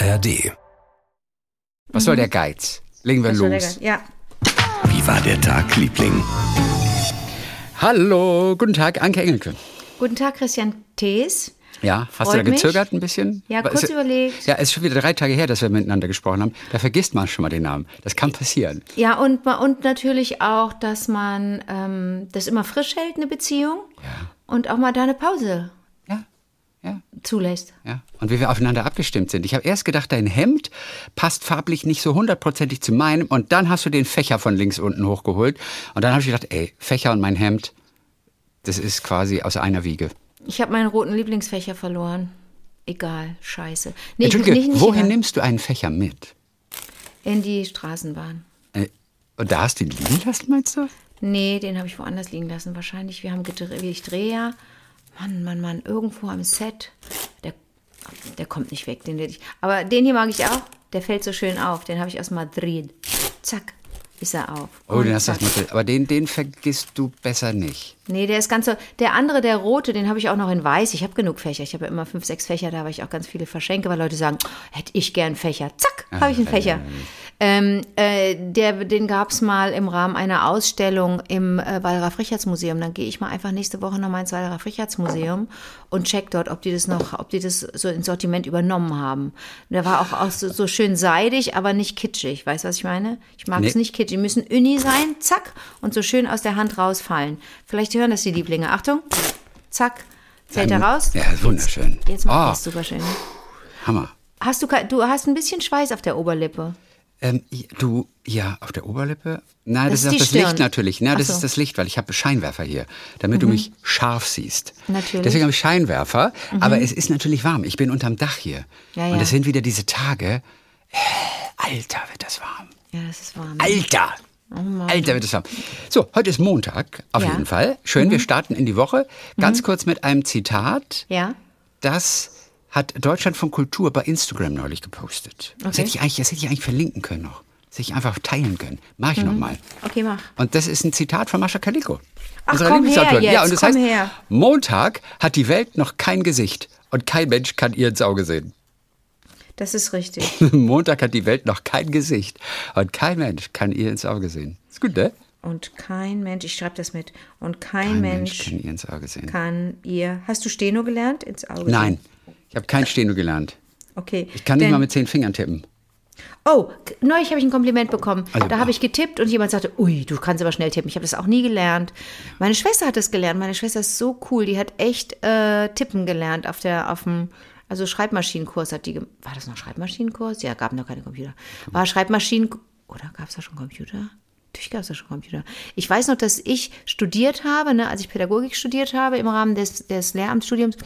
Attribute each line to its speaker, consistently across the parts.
Speaker 1: ARD.
Speaker 2: Was soll der Geiz? Legen wir
Speaker 3: war
Speaker 2: los.
Speaker 3: Ja.
Speaker 1: Wie war der Tag, Liebling?
Speaker 2: Hallo, guten Tag, Anke Engelke.
Speaker 3: Guten Tag, Christian Thees.
Speaker 2: Ja, hast
Speaker 3: Freut
Speaker 2: du da
Speaker 3: mich.
Speaker 2: gezögert ein bisschen?
Speaker 3: Ja, kurz
Speaker 2: ist-
Speaker 3: überlegt.
Speaker 2: Ja, es ist schon wieder drei Tage her, dass wir miteinander gesprochen haben. Da vergisst man schon mal den Namen. Das kann passieren.
Speaker 3: Ja, und, und natürlich auch, dass man ähm, das immer frisch hält, eine Beziehung. Und auch mal da eine Pause
Speaker 2: Ja, ja,
Speaker 3: zulässt.
Speaker 2: ja. Und wie wir aufeinander abgestimmt sind. Ich habe erst gedacht, dein Hemd passt farblich nicht so hundertprozentig zu meinem. Und dann hast du den Fächer von links unten hochgeholt. Und dann habe ich gedacht, ey, Fächer und mein Hemd, das ist quasi aus einer Wiege.
Speaker 3: Ich habe meinen roten Lieblingsfächer verloren. Egal, scheiße. Nee,
Speaker 2: Entschuldige,
Speaker 3: nicht, nicht
Speaker 2: wohin
Speaker 3: egal.
Speaker 2: nimmst du einen Fächer mit?
Speaker 3: In die Straßenbahn.
Speaker 2: Äh, Und da hast du ihn liegen lassen, meinst du?
Speaker 3: Nee, den habe ich woanders liegen lassen. Wahrscheinlich, wir haben gedreht, ich drehe ja. Mann, Mann, Mann, irgendwo am Set. Der, der kommt nicht weg, den will ich. Aber den hier mag ich auch. Der fällt so schön auf. Den habe ich aus Madrid. Zack, ist er auf.
Speaker 2: Oh,
Speaker 3: Und
Speaker 2: den hast du das mit. Aber den, den vergisst du besser nicht.
Speaker 3: Nee, der ist ganz so. Der andere, der rote, den habe ich auch noch in weiß. Ich habe genug Fächer. Ich habe ja immer fünf, sechs Fächer, da weil ich auch ganz viele verschenke, weil Leute sagen, oh, hätte ich gern Fächer. Zack, habe ich einen Fächer. Ähm, äh, der, den gab es mal im Rahmen einer Ausstellung im äh, Wallraf-Richards-Museum. Dann gehe ich mal einfach nächste Woche nochmal ins Wallraf-Richards-Museum und check dort, ob die das noch, ob die das so ins Sortiment übernommen haben. Der war auch, auch so, so schön seidig, aber nicht kitschig. Weißt du, was ich meine? Ich mag es
Speaker 2: Nee.
Speaker 3: nicht kitschig. Die müssen Uni sein, zack, und so schön aus der Hand rausfallen. Vielleicht hören das die Lieblinge. Achtung, zack, fällt er raus.
Speaker 2: Ja, wunderschön.
Speaker 3: Jetzt, jetzt macht
Speaker 2: Oh.
Speaker 3: das super schön.
Speaker 2: Hammer.
Speaker 3: Hast du, du hast ein bisschen Schweiß auf der Oberlippe.
Speaker 2: Ähm, du, ja, auf der Oberlippe? Nein, das,
Speaker 3: Das ist
Speaker 2: ist das
Speaker 3: Stirn.
Speaker 2: Licht natürlich. Na,
Speaker 3: Ach
Speaker 2: das
Speaker 3: so. Mhm.
Speaker 2: ist das Licht, weil ich habe Scheinwerfer hier, damit du mich scharf siehst.
Speaker 3: Natürlich. Mhm.
Speaker 2: Deswegen habe ich Scheinwerfer, aber es ist natürlich warm. Ich bin unterm Dach hier.
Speaker 3: Ja,
Speaker 2: Und
Speaker 3: ja.
Speaker 2: es sind wieder diese Tage. Äh, Alter, wird das warm.
Speaker 3: Ja, das ist warm.
Speaker 2: Alter! Alter, wird es warm. So, heute ist Montag, auf
Speaker 3: Ja. Mhm.
Speaker 2: jeden Fall. Schön, wir starten in die Woche. Ganz kurz mit einem Zitat.
Speaker 3: Ja?
Speaker 2: Das hat Deutschland von Kultur bei Instagram neulich gepostet. Das,
Speaker 3: Okay.
Speaker 2: hätte ich eigentlich, das hätte ich eigentlich verlinken können noch. Das hätte ich einfach teilen können. Mach ich noch mal.
Speaker 3: Okay, mach.
Speaker 2: Und das ist ein Zitat von Mascha Kaliko.
Speaker 3: Ach,
Speaker 2: unserer
Speaker 3: komm her jetzt,
Speaker 2: ja, und das heißt,
Speaker 3: her.
Speaker 2: Montag hat die Welt noch kein Gesicht und kein Mensch kann ihr ins Auge sehen.
Speaker 3: Das ist richtig.
Speaker 2: Montag hat die Welt noch kein Gesicht und kein Mensch kann ihr ins Auge sehen. Ist gut, ne?
Speaker 3: Und kein Mensch, ich schreibe das mit. Und kein,
Speaker 2: Kein
Speaker 3: Mensch,
Speaker 2: kann ihr ins Auge sehen.
Speaker 3: kann ihr. Hast du Steno gelernt? Ins Auge.
Speaker 2: Nein,
Speaker 3: sehen?
Speaker 2: ich habe kein Steno gelernt.
Speaker 3: Okay.
Speaker 2: Ich kann nicht mal mit zehn Fingern tippen.
Speaker 3: Oh, neulich habe ich ein Kompliment bekommen.
Speaker 2: Also,
Speaker 3: da habe ich getippt und jemand sagte, ui, du kannst aber schnell tippen. Ich habe das auch nie gelernt. Meine Schwester hat das gelernt. Meine Schwester ist so cool. Die hat echt äh, tippen gelernt auf der, auf dem, also Schreibmaschinenkurs hat die, war das noch Schreibmaschinenkurs? Ja, gab noch keine Computer. War Schreibmaschinen, oder gab es da schon Computer? Natürlich gab es da schon Computer. Ich weiß noch, dass ich studiert habe, ne, als ich Pädagogik studiert habe im Rahmen des, des Lehramtsstudiums.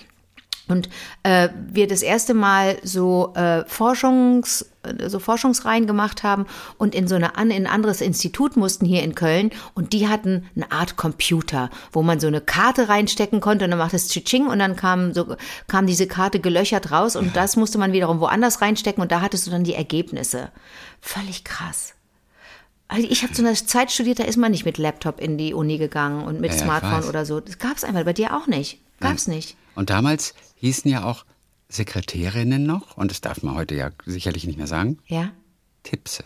Speaker 3: Und äh, wir das erste Mal so äh, Forschungs, so Forschungsreihen gemacht haben und in so eine in ein anderes Institut mussten hier in Köln und die hatten eine Art Computer, wo man so eine Karte reinstecken konnte und dann macht es Tschitsching und dann kam so kam diese Karte gelöchert raus und das musste man wiederum woanders reinstecken und da hattest du dann die Ergebnisse. Völlig krass. Also ich habe zu einer Zeit studiert, da ist man nicht mit Laptop in die Uni gegangen und mit
Speaker 2: Ja,
Speaker 3: Smartphone oder so. Das gab es einfach bei dir auch nicht. Gab's nicht.
Speaker 2: Und damals hießen ja auch Sekretärinnen noch, und das darf man heute ja sicherlich nicht mehr sagen,
Speaker 3: Ja,
Speaker 2: Tipse.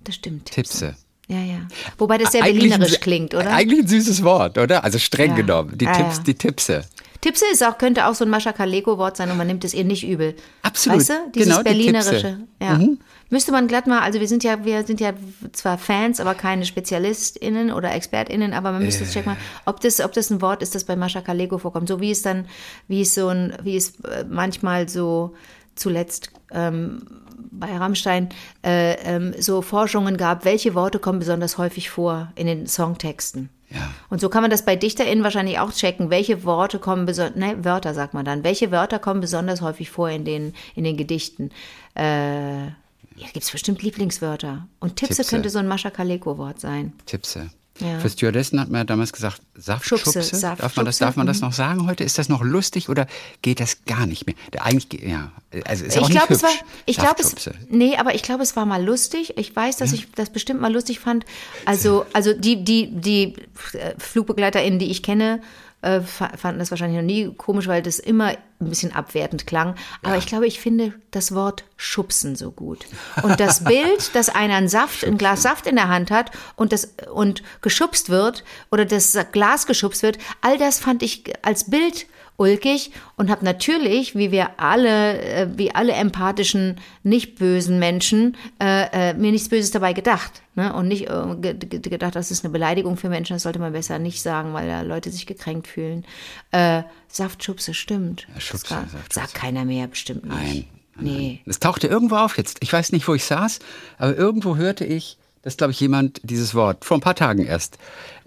Speaker 3: das stimmt.
Speaker 2: Tipse.
Speaker 3: Ja, ja. Wobei das sehr berlinerisch klingt, oder?
Speaker 2: Eigentlich ein süßes Wort, oder? Also streng
Speaker 3: Ja.
Speaker 2: genommen. Die
Speaker 3: Ja,
Speaker 2: Tipps,
Speaker 3: ja.
Speaker 2: die Tipse.
Speaker 3: Tipse ist auch, könnte auch so ein Mascha Kaleko-Wort sein und man nimmt es ihr nicht übel.
Speaker 2: Absolut.
Speaker 3: Weißt du? Dieses
Speaker 2: Genau, die
Speaker 3: berlinerische.
Speaker 2: Tipse.
Speaker 3: Ja. Müsste man glatt mal, also wir sind ja, wir sind ja zwar Fans, aber keine SpezialistInnen oder ExpertInnen, aber man müsste checken mal, ob das, ob das ein Wort ist, das bei Mascha Kaleko vorkommt. So wie es dann, wie es so ein, wie es äh, manchmal so zuletzt ähm, bei Rammstein äh, ähm, so Forschungen gab, welche Worte kommen besonders häufig vor in den Songtexten.
Speaker 2: Ja.
Speaker 3: Und so kann man das bei DichterInnen wahrscheinlich auch checken, welche Worte kommen besonders, ne, Wörter sagt man dann, welche Wörter kommen besonders häufig vor in den, in den Gedichten. Äh, ja, gibt es bestimmt Lieblingswörter. Und Tipse,
Speaker 2: Tipse.
Speaker 3: könnte so ein Mascha Kaleko-Wort sein.
Speaker 2: Tipse.
Speaker 3: Ja.
Speaker 2: Für Stewardessen hat man ja damals gesagt, Saftschubse.
Speaker 3: Schubse, Saft-
Speaker 2: darf, man das,
Speaker 3: Schubse,
Speaker 2: darf man das
Speaker 3: mhm.
Speaker 2: noch sagen heute? Ist das noch lustig oder geht das gar nicht mehr? Der eigentlich, ge- ja, also ist ja auch
Speaker 3: ich
Speaker 2: nicht
Speaker 3: glaube, es war, ich glaube, es, nee, aber ich glaube, es war mal lustig. Ich weiß, dass ich das bestimmt mal lustig fand. Also, also die, die, die äh, FlugbegleiterInnen, die ich kenne, äh, fa- fanden das wahrscheinlich noch nie komisch, weil das immer ein bisschen abwertend klang. Aber ich glaube, ich finde das Wort schubsen so gut. Und das Bild, dass einer einen Saft, ein Glas Saft in der Hand hat und das und geschubst wird oder das Glas geschubst wird, all das fand ich als Bild ulkig und habe natürlich, wie wir alle, äh, wie alle empathischen, nicht bösen Menschen, äh, äh, mir nichts Böses dabei gedacht. Ne? Und nicht äh, ge ge gedacht, das ist eine Beleidigung für Menschen, das sollte man besser nicht sagen, weil da Leute sich gekränkt fühlen. Äh, Saftschubse, stimmt.
Speaker 2: Ja, Schubse,
Speaker 3: gar-
Speaker 2: Saftschubse.
Speaker 3: sagt keiner mehr, bestimmt nicht.
Speaker 2: Nein.
Speaker 3: Nee.
Speaker 2: Es tauchte irgendwo auf jetzt. Ich weiß nicht, wo ich saß, aber irgendwo hörte ich, dass, glaube ich, jemand dieses Wort vor ein paar Tagen erst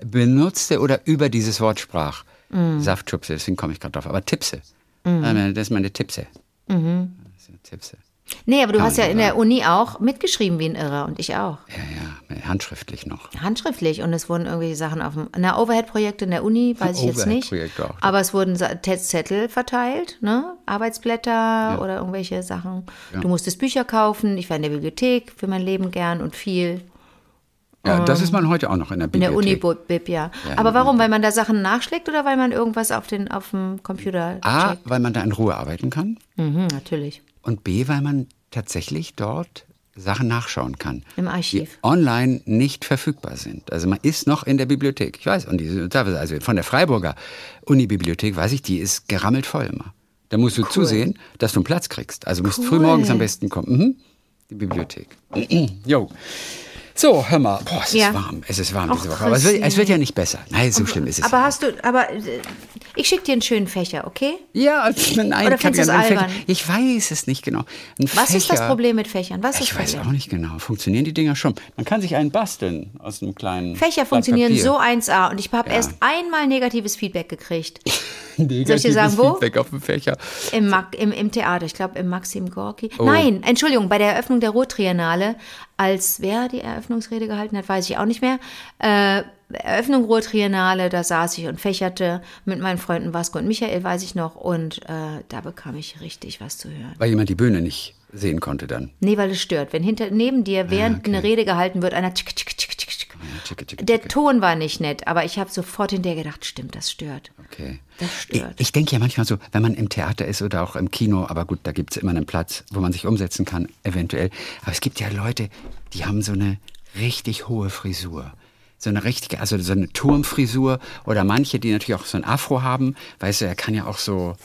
Speaker 2: benutzte oder über dieses Wort sprach.
Speaker 3: Mm.
Speaker 2: Saftschubse, deswegen komme ich gerade drauf. Aber Tipse. Äh, Das ist meine Tipse.
Speaker 3: Mhm.
Speaker 2: Das ist eine Tipse.
Speaker 3: Nee, aber du
Speaker 2: Kann
Speaker 3: hast ja in der Uni auch mitgeschrieben wie ein Irrer und ich auch.
Speaker 2: Ja, ja, handschriftlich noch.
Speaker 3: Handschriftlich und es wurden irgendwelche Sachen auf dem, na, Overhead-Projekte in der Uni, weiß ich jetzt nicht.
Speaker 2: Auch, ja.
Speaker 3: Aber es wurden Sa- Zettel verteilt, ne? Arbeitsblätter oder irgendwelche Sachen. Du musstest Bücher kaufen. Ich war in der Bibliothek für mein Leben gern und viel.
Speaker 2: Ja, das ist man heute auch noch in der
Speaker 3: In der
Speaker 2: Bibliothek.
Speaker 3: Uni-Bib, ja.
Speaker 2: Ja,
Speaker 3: Aber warum? Weil man da Sachen nachschlägt oder weil man irgendwas auf, den, auf dem Computer
Speaker 2: A,
Speaker 3: checkt?
Speaker 2: weil man da in Ruhe arbeiten kann.
Speaker 3: Mhm, natürlich.
Speaker 2: Und B, weil man tatsächlich dort Sachen nachschauen kann.
Speaker 3: Im Archiv.
Speaker 2: Die online nicht verfügbar sind. Also man ist noch in der Bibliothek. Ich weiß, und die, also von der Freiburger Unibibliothek weiß ich, die ist gerammelt voll immer. Da musst du zusehen, dass du einen Platz kriegst. Also musst
Speaker 3: Cool.
Speaker 2: früh morgens am besten kommen. Mhm. Die Bibliothek. jo. So, hör mal. Boah, es
Speaker 3: Ja.
Speaker 2: ist warm. Es ist warm
Speaker 3: Och,
Speaker 2: diese Woche. Aber es wird, es wird ja nicht besser. Nein, so schlimm ist es
Speaker 3: Aber
Speaker 2: nicht.
Speaker 3: hast du, aber äh, ich schicke dir einen schönen Fächer, okay?
Speaker 2: Ja, nein,
Speaker 3: Oder findest du es
Speaker 2: Fächer-
Speaker 3: albern?
Speaker 2: Ich weiß es nicht genau. Ein
Speaker 3: Was ist das
Speaker 2: Fächer-
Speaker 3: Problem mit Fächern? Was
Speaker 2: Ich weiß auch nicht genau. Funktionieren die Dinger schon? Man kann sich einen basteln aus einem kleinen.
Speaker 3: Fächer funktionieren
Speaker 2: Papier.
Speaker 3: so 1A und ich habe
Speaker 2: Ja.
Speaker 3: erst einmal negatives Feedback gekriegt.
Speaker 2: Negatives
Speaker 3: Soll ich dir sagen, wo?
Speaker 2: Feedback auf dem Fächer.
Speaker 3: Im, Mag- im, Im Theater, ich glaube im Maxim Gorki.
Speaker 2: Oh.
Speaker 3: Nein, Entschuldigung, bei der Eröffnung der Ruhrtriennale, als wer die Eröffnungsrede gehalten hat, weiß ich auch nicht mehr. Äh, Eröffnung Ruhrtriennale, da saß ich und fächerte mit meinen Freunden Vasco und Michael, weiß ich noch, und äh, da bekam ich richtig was zu hören.
Speaker 2: Weil jemand die Bühne nicht sehen konnte dann.
Speaker 3: Nee, weil es stört. Wenn hinter neben dir, während
Speaker 2: Ah, okay.
Speaker 3: eine Rede gehalten wird, einer tschick, tschick, tschick,
Speaker 2: Tschicke, tschicke,
Speaker 3: Der. Ton war nicht nett, aber ich habe sofort hinterher gedacht, stimmt, das stört.
Speaker 2: Okay.
Speaker 3: Das
Speaker 2: Ich,
Speaker 3: stört.
Speaker 2: ich denke ja manchmal so, wenn man im Theater ist oder auch im Kino, aber gut, da gibt es immer einen Platz, wo man sich umsetzen kann, eventuell. Aber es gibt ja Leute, die haben so eine richtig hohe Frisur. So eine richtige, also so eine Turmfrisur oder manche, die natürlich auch so ein Afro haben. Weißt du, er kann ja auch so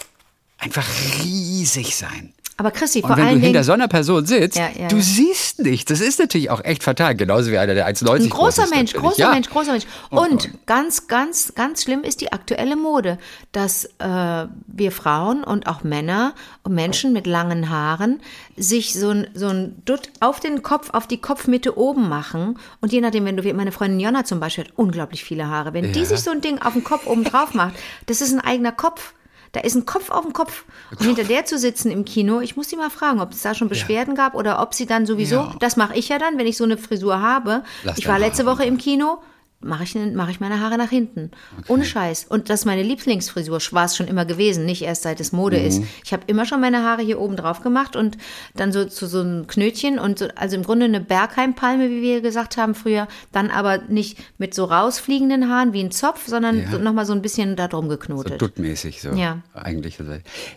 Speaker 2: einfach riesig sein.
Speaker 3: Aber Christi,
Speaker 2: Und
Speaker 3: vor
Speaker 2: wenn du hinter
Speaker 3: Dingen,
Speaker 2: so einer Person sitzt,
Speaker 3: Ja, ja,
Speaker 2: du
Speaker 3: ja.
Speaker 2: siehst nichts. Das ist natürlich auch echt fatal. Genauso wie einer, der 1,90
Speaker 3: ein großer
Speaker 2: groß
Speaker 3: Mensch, großer. Mensch, großer Mensch.
Speaker 2: Oh
Speaker 3: Und
Speaker 2: Gott.
Speaker 3: ganz, ganz, ganz schlimm ist die aktuelle Mode, dass äh, wir Frauen und auch Männer und Menschen mit langen Haaren sich so ein, so ein Dutt auf den Kopf, auf die Kopfmitte oben machen. Und je nachdem, wenn du, wie meine Freundin Jonna zum Beispiel hat unglaublich viele Haare. Wenn die sich so ein Ding auf den Kopf oben drauf macht, das ist ein eigener Kopf. Da ist ein Kopf auf dem Kopf. Und hinter der zu sitzen im Kino, ich muss sie mal fragen, ob es da schon Beschwerden gab oder ob sie dann sowieso,
Speaker 2: Ja.
Speaker 3: das mache ich ja dann, wenn ich so eine Frisur habe.
Speaker 2: Lass
Speaker 3: ich war letzte Woche im Kino, mache ich, mach ich meine Haare nach hinten. Ohne Scheiß. Und das ist meine Lieblingsfrisur, war es schon immer gewesen, nicht erst seit es Mode ist.
Speaker 2: Mhm.
Speaker 3: Ich habe immer schon meine Haare hier oben drauf gemacht und dann so zu so einem Knötchen und so, also im Grunde eine Bergheimpalme, wie wir gesagt haben früher, dann aber nicht mit so rausfliegenden Haaren wie ein Zopf, sondern
Speaker 2: Ja.
Speaker 3: so, nochmal so ein bisschen da drum
Speaker 2: So
Speaker 3: geknotet.
Speaker 2: duttmäßig so.
Speaker 3: Ja.
Speaker 2: Eigentlich.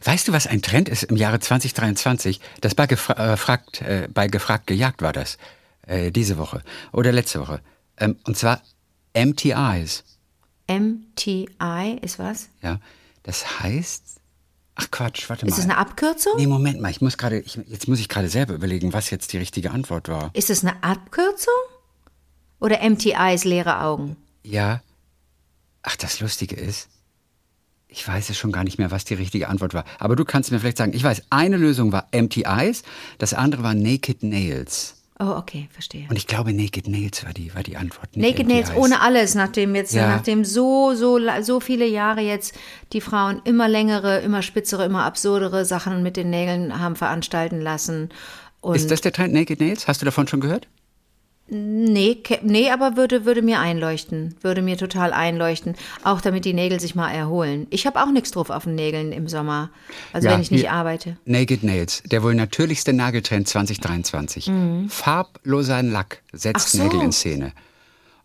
Speaker 2: Weißt du, was ein Trend ist im Jahre 2023? Das bei, gefra äh, fragt, äh, bei Gefragt gejagt war das. Äh, diese Woche. Oder letzte Woche. Ähm, und zwar Eyes.
Speaker 3: MTI ist was?
Speaker 2: Ja. Das heißt. Ach Quatsch, warte mal.
Speaker 3: Ist das eine Abkürzung?
Speaker 2: Nee, Moment mal, ich muss gerade, jetzt muss ich gerade selber überlegen, was jetzt die richtige Antwort war.
Speaker 3: Ist das eine Abkürzung? Oder MTI ist leere Augen?
Speaker 2: Ja. Ach, das Lustige ist, ich weiß es schon gar nicht mehr, was die richtige Antwort war. Aber du kannst mir vielleicht sagen, ich weiß, eine Lösung war Eyes, das andere war Naked Nails.
Speaker 3: Oh, okay, verstehe.
Speaker 2: Und ich glaube, Naked Nails war die, war die Antwort.
Speaker 3: Naked Nails
Speaker 2: Eyes.
Speaker 3: ohne alles, nachdem jetzt,
Speaker 2: Ja.
Speaker 3: nachdem so, so, so viele Jahre jetzt die Frauen immer längere, immer spitzere, immer absurdere Sachen mit den Nägeln haben veranstalten lassen. Und
Speaker 2: Ist das der Trend Naked Nails? Hast du davon schon gehört?
Speaker 3: Nee, nee, aber würde, würde mir einleuchten. Würde mir total einleuchten. Auch damit die Nägel sich mal erholen. Ich habe auch nichts drauf auf den Nägeln im Sommer. Also
Speaker 2: Ja,
Speaker 3: wenn ich nicht arbeite.
Speaker 2: Naked Nails, der wohl natürlichste Nageltrend 2023. Farbloser Lack setzt
Speaker 3: Mhm. So.
Speaker 2: Nägel in Szene.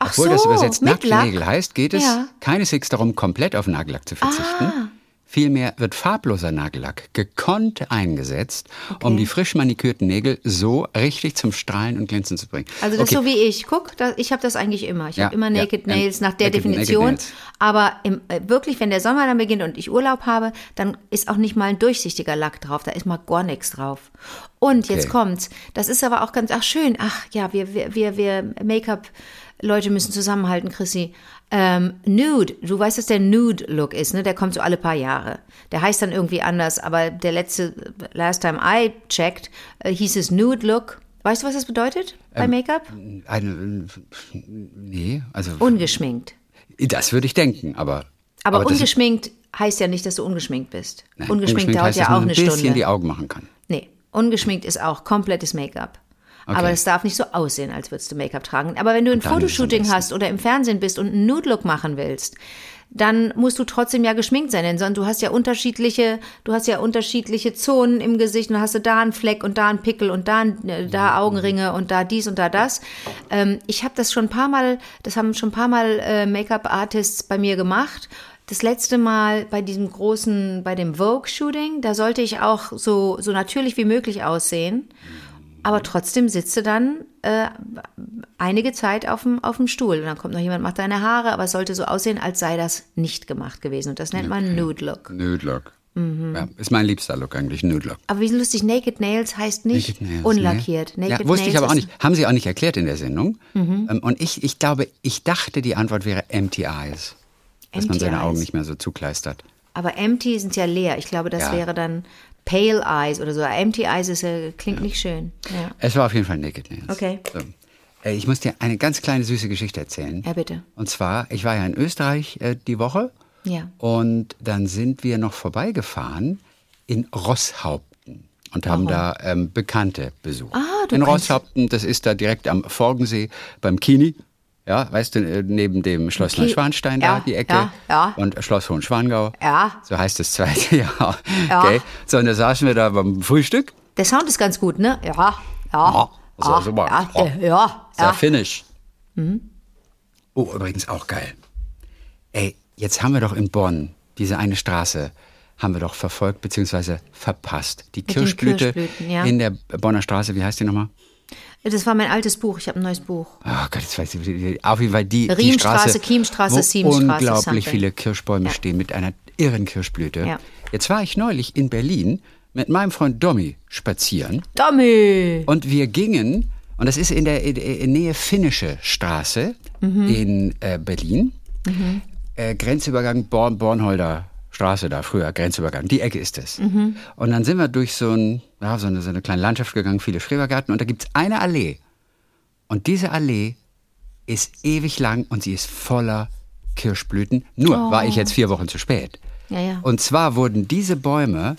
Speaker 2: Obwohl das
Speaker 3: so,
Speaker 2: übersetzt
Speaker 3: mit
Speaker 2: nackte
Speaker 3: Lack.
Speaker 2: Nägel heißt, geht es
Speaker 3: Ja.
Speaker 2: keineswegs darum, komplett auf Nagellack zu verzichten.
Speaker 3: Ah.
Speaker 2: Vielmehr wird farbloser Nagellack gekonnt eingesetzt, um die frisch manikürten Nägel so richtig zum Strahlen und Glänzen zu bringen.
Speaker 3: Also das
Speaker 2: okay.
Speaker 3: so wie ich. Guck, da, ich habe das eigentlich immer. Ich
Speaker 2: Ja,
Speaker 3: habe immer Naked
Speaker 2: ja.
Speaker 3: Nails nach der
Speaker 2: Naked- Naked
Speaker 3: Definition.
Speaker 2: Nails.
Speaker 3: Aber im, äh, wirklich, wenn der Sommer dann beginnt und ich Urlaub habe, dann ist auch nicht mal ein durchsichtiger Lack drauf. Da ist mal gar nichts drauf. Und jetzt
Speaker 2: Okay.
Speaker 3: kommt's. Das ist aber auch ganz, ach schön. Ach ja, wir, wir, wir, wir Make-up-Leute müssen zusammenhalten, Chrissy. Ähm, Nude, du weißt, dass der Nude-Look ist, ne? Der kommt so alle paar Jahre. Der heißt dann irgendwie anders, aber der letzte, last time I checked, äh, hieß es Nude-Look. Weißt du, was das bedeutet
Speaker 2: Ähm,
Speaker 3: bei Make-up?
Speaker 2: Eine, nee, also
Speaker 3: Ungeschminkt.
Speaker 2: das würde ich denken, aber.
Speaker 3: Aber,
Speaker 2: das-
Speaker 3: ungeschminkt heißt ja nicht, dass du ungeschminkt bist.
Speaker 2: nein,
Speaker 3: ungeschminkt, dauert
Speaker 2: heißt,
Speaker 3: ja
Speaker 2: dass man
Speaker 3: auch
Speaker 2: ein
Speaker 3: eine
Speaker 2: bisschen
Speaker 3: Stunde.
Speaker 2: die Augen machen kann.
Speaker 3: Nee, ungeschminkt ist auch komplettes Make-up.
Speaker 2: Okay.
Speaker 3: Aber es darf nicht so aussehen, als würdest du Make-up tragen. Aber wenn du ein Fotoshooting hast oder im Fernsehen bist und einen Nude-Look machen willst, dann musst du trotzdem ja geschminkt sein, denn sonst du hast ja unterschiedliche, du hast ja unterschiedliche Zonen im Gesicht und hast du da einen Fleck und da einen Pickel und da, ein- äh, da Augenringe und da dies und da das. Ähm, ich habe das schon ein paar Mal, das haben schon ein paar Mal äh, Make-up-Artists bei mir gemacht. Das letzte Mal bei diesem großen, bei dem Vogue-Shooting, da sollte ich auch so, so natürlich wie möglich aussehen. Aber trotzdem sitzt du dann äh, einige Zeit auf dem, auf dem Stuhl. Und dann kommt noch jemand, macht deine Haare, aber es sollte so aussehen, als sei das nicht gemacht gewesen. Und das nennt man Nude Look.
Speaker 2: Nude Look.
Speaker 3: Mhm.
Speaker 2: Ja, ist mein liebster Look eigentlich, Nude Look.
Speaker 3: Aber wie lustig, Naked Nails heißt nicht
Speaker 2: Nails,
Speaker 3: unlackiert.
Speaker 2: Nee.
Speaker 3: Naked
Speaker 2: ja, wusste ich
Speaker 3: Nails
Speaker 2: aber auch
Speaker 3: Mhm.
Speaker 2: nicht. Haben sie auch nicht erklärt in der Sendung. Ähm, Und ich, ich glaube, ich dachte, die Antwort wäre Empty Eyes. Dass man
Speaker 3: Empty
Speaker 2: seine Augen
Speaker 3: Eyes.
Speaker 2: nicht mehr so zukleistert.
Speaker 3: Aber empty sind ja leer. Ich glaube, das
Speaker 2: Ja.
Speaker 3: wäre dann Pale Eyes oder so. Empty Eyes ist, äh, klingt nicht schön. Ja.
Speaker 2: Es war auf jeden Fall Naked Nails.
Speaker 3: Okay.
Speaker 2: So. Äh, Ich muss dir eine ganz kleine süße Geschichte erzählen.
Speaker 3: Ja, bitte.
Speaker 2: Und zwar, ich war ja in Österreich äh, die Woche.
Speaker 3: Ja.
Speaker 2: Und dann sind wir noch vorbeigefahren in Rosshaupten und haben da ähm, Bekannte besucht.
Speaker 3: Ah, du
Speaker 2: in Rosshaupten, das ist da direkt am Forgensee beim Kini. Ja, weißt du, äh, neben dem Schloss
Speaker 3: Ki-
Speaker 2: Neuschwanstein
Speaker 3: Ja,
Speaker 2: da, die Ecke.
Speaker 3: ja, ja.
Speaker 2: Und Schloss Hohenschwangau.
Speaker 3: Ja.
Speaker 2: So heißt das zweite, ja.
Speaker 3: Ja.
Speaker 2: Okay. So, und da saßen wir da beim Frühstück.
Speaker 3: Der Sound ist ganz gut, ne? Ja. Ja.
Speaker 2: Ja, so,
Speaker 3: ja,
Speaker 2: super.
Speaker 3: ja,
Speaker 2: Ja.
Speaker 3: äh, ja,
Speaker 2: Sehr
Speaker 3: ja.
Speaker 2: finnisch.
Speaker 3: Mhm.
Speaker 2: Oh, übrigens auch geil. Ey, jetzt haben wir doch in Bonn diese eine Straße haben wir doch verfolgt bzw. verpasst. Die Kirschblüte
Speaker 3: ja.
Speaker 2: in der Bonner Straße, wie heißt die nochmal?
Speaker 3: Das war mein altes Buch. Ich habe ein neues Buch.
Speaker 2: Oh Gott, jetzt weiß ich, wie- auf jeden Fall die, die
Speaker 3: Riemstraße,
Speaker 2: Straße,
Speaker 3: Chiemstraße,
Speaker 2: wo
Speaker 3: Siemstraße,
Speaker 2: unglaublich
Speaker 3: something.
Speaker 2: viele Kirschbäume
Speaker 3: Ja.
Speaker 2: stehen mit einer irren Kirschblüte.
Speaker 3: Ja.
Speaker 2: Jetzt war ich neulich in Berlin mit meinem Freund Domi spazieren
Speaker 3: Dummy!
Speaker 2: und wir gingen, und das ist in der in, in Nähe Finnische Straße in äh, Berlin, äh, Grenzübergang Born, Bornholder Straße da, früher Grenzübergang, die Ecke ist es. Und dann sind wir durch so, ein, ja, so, eine, so eine kleine Landschaft gegangen, viele Schrebergärten, und da gibt's eine Allee. Und diese Allee ist ewig lang und sie ist voller Kirschblüten. Nur war ich jetzt vier Wochen zu spät.
Speaker 3: Ja, ja.
Speaker 2: Und zwar wurden diese Bäume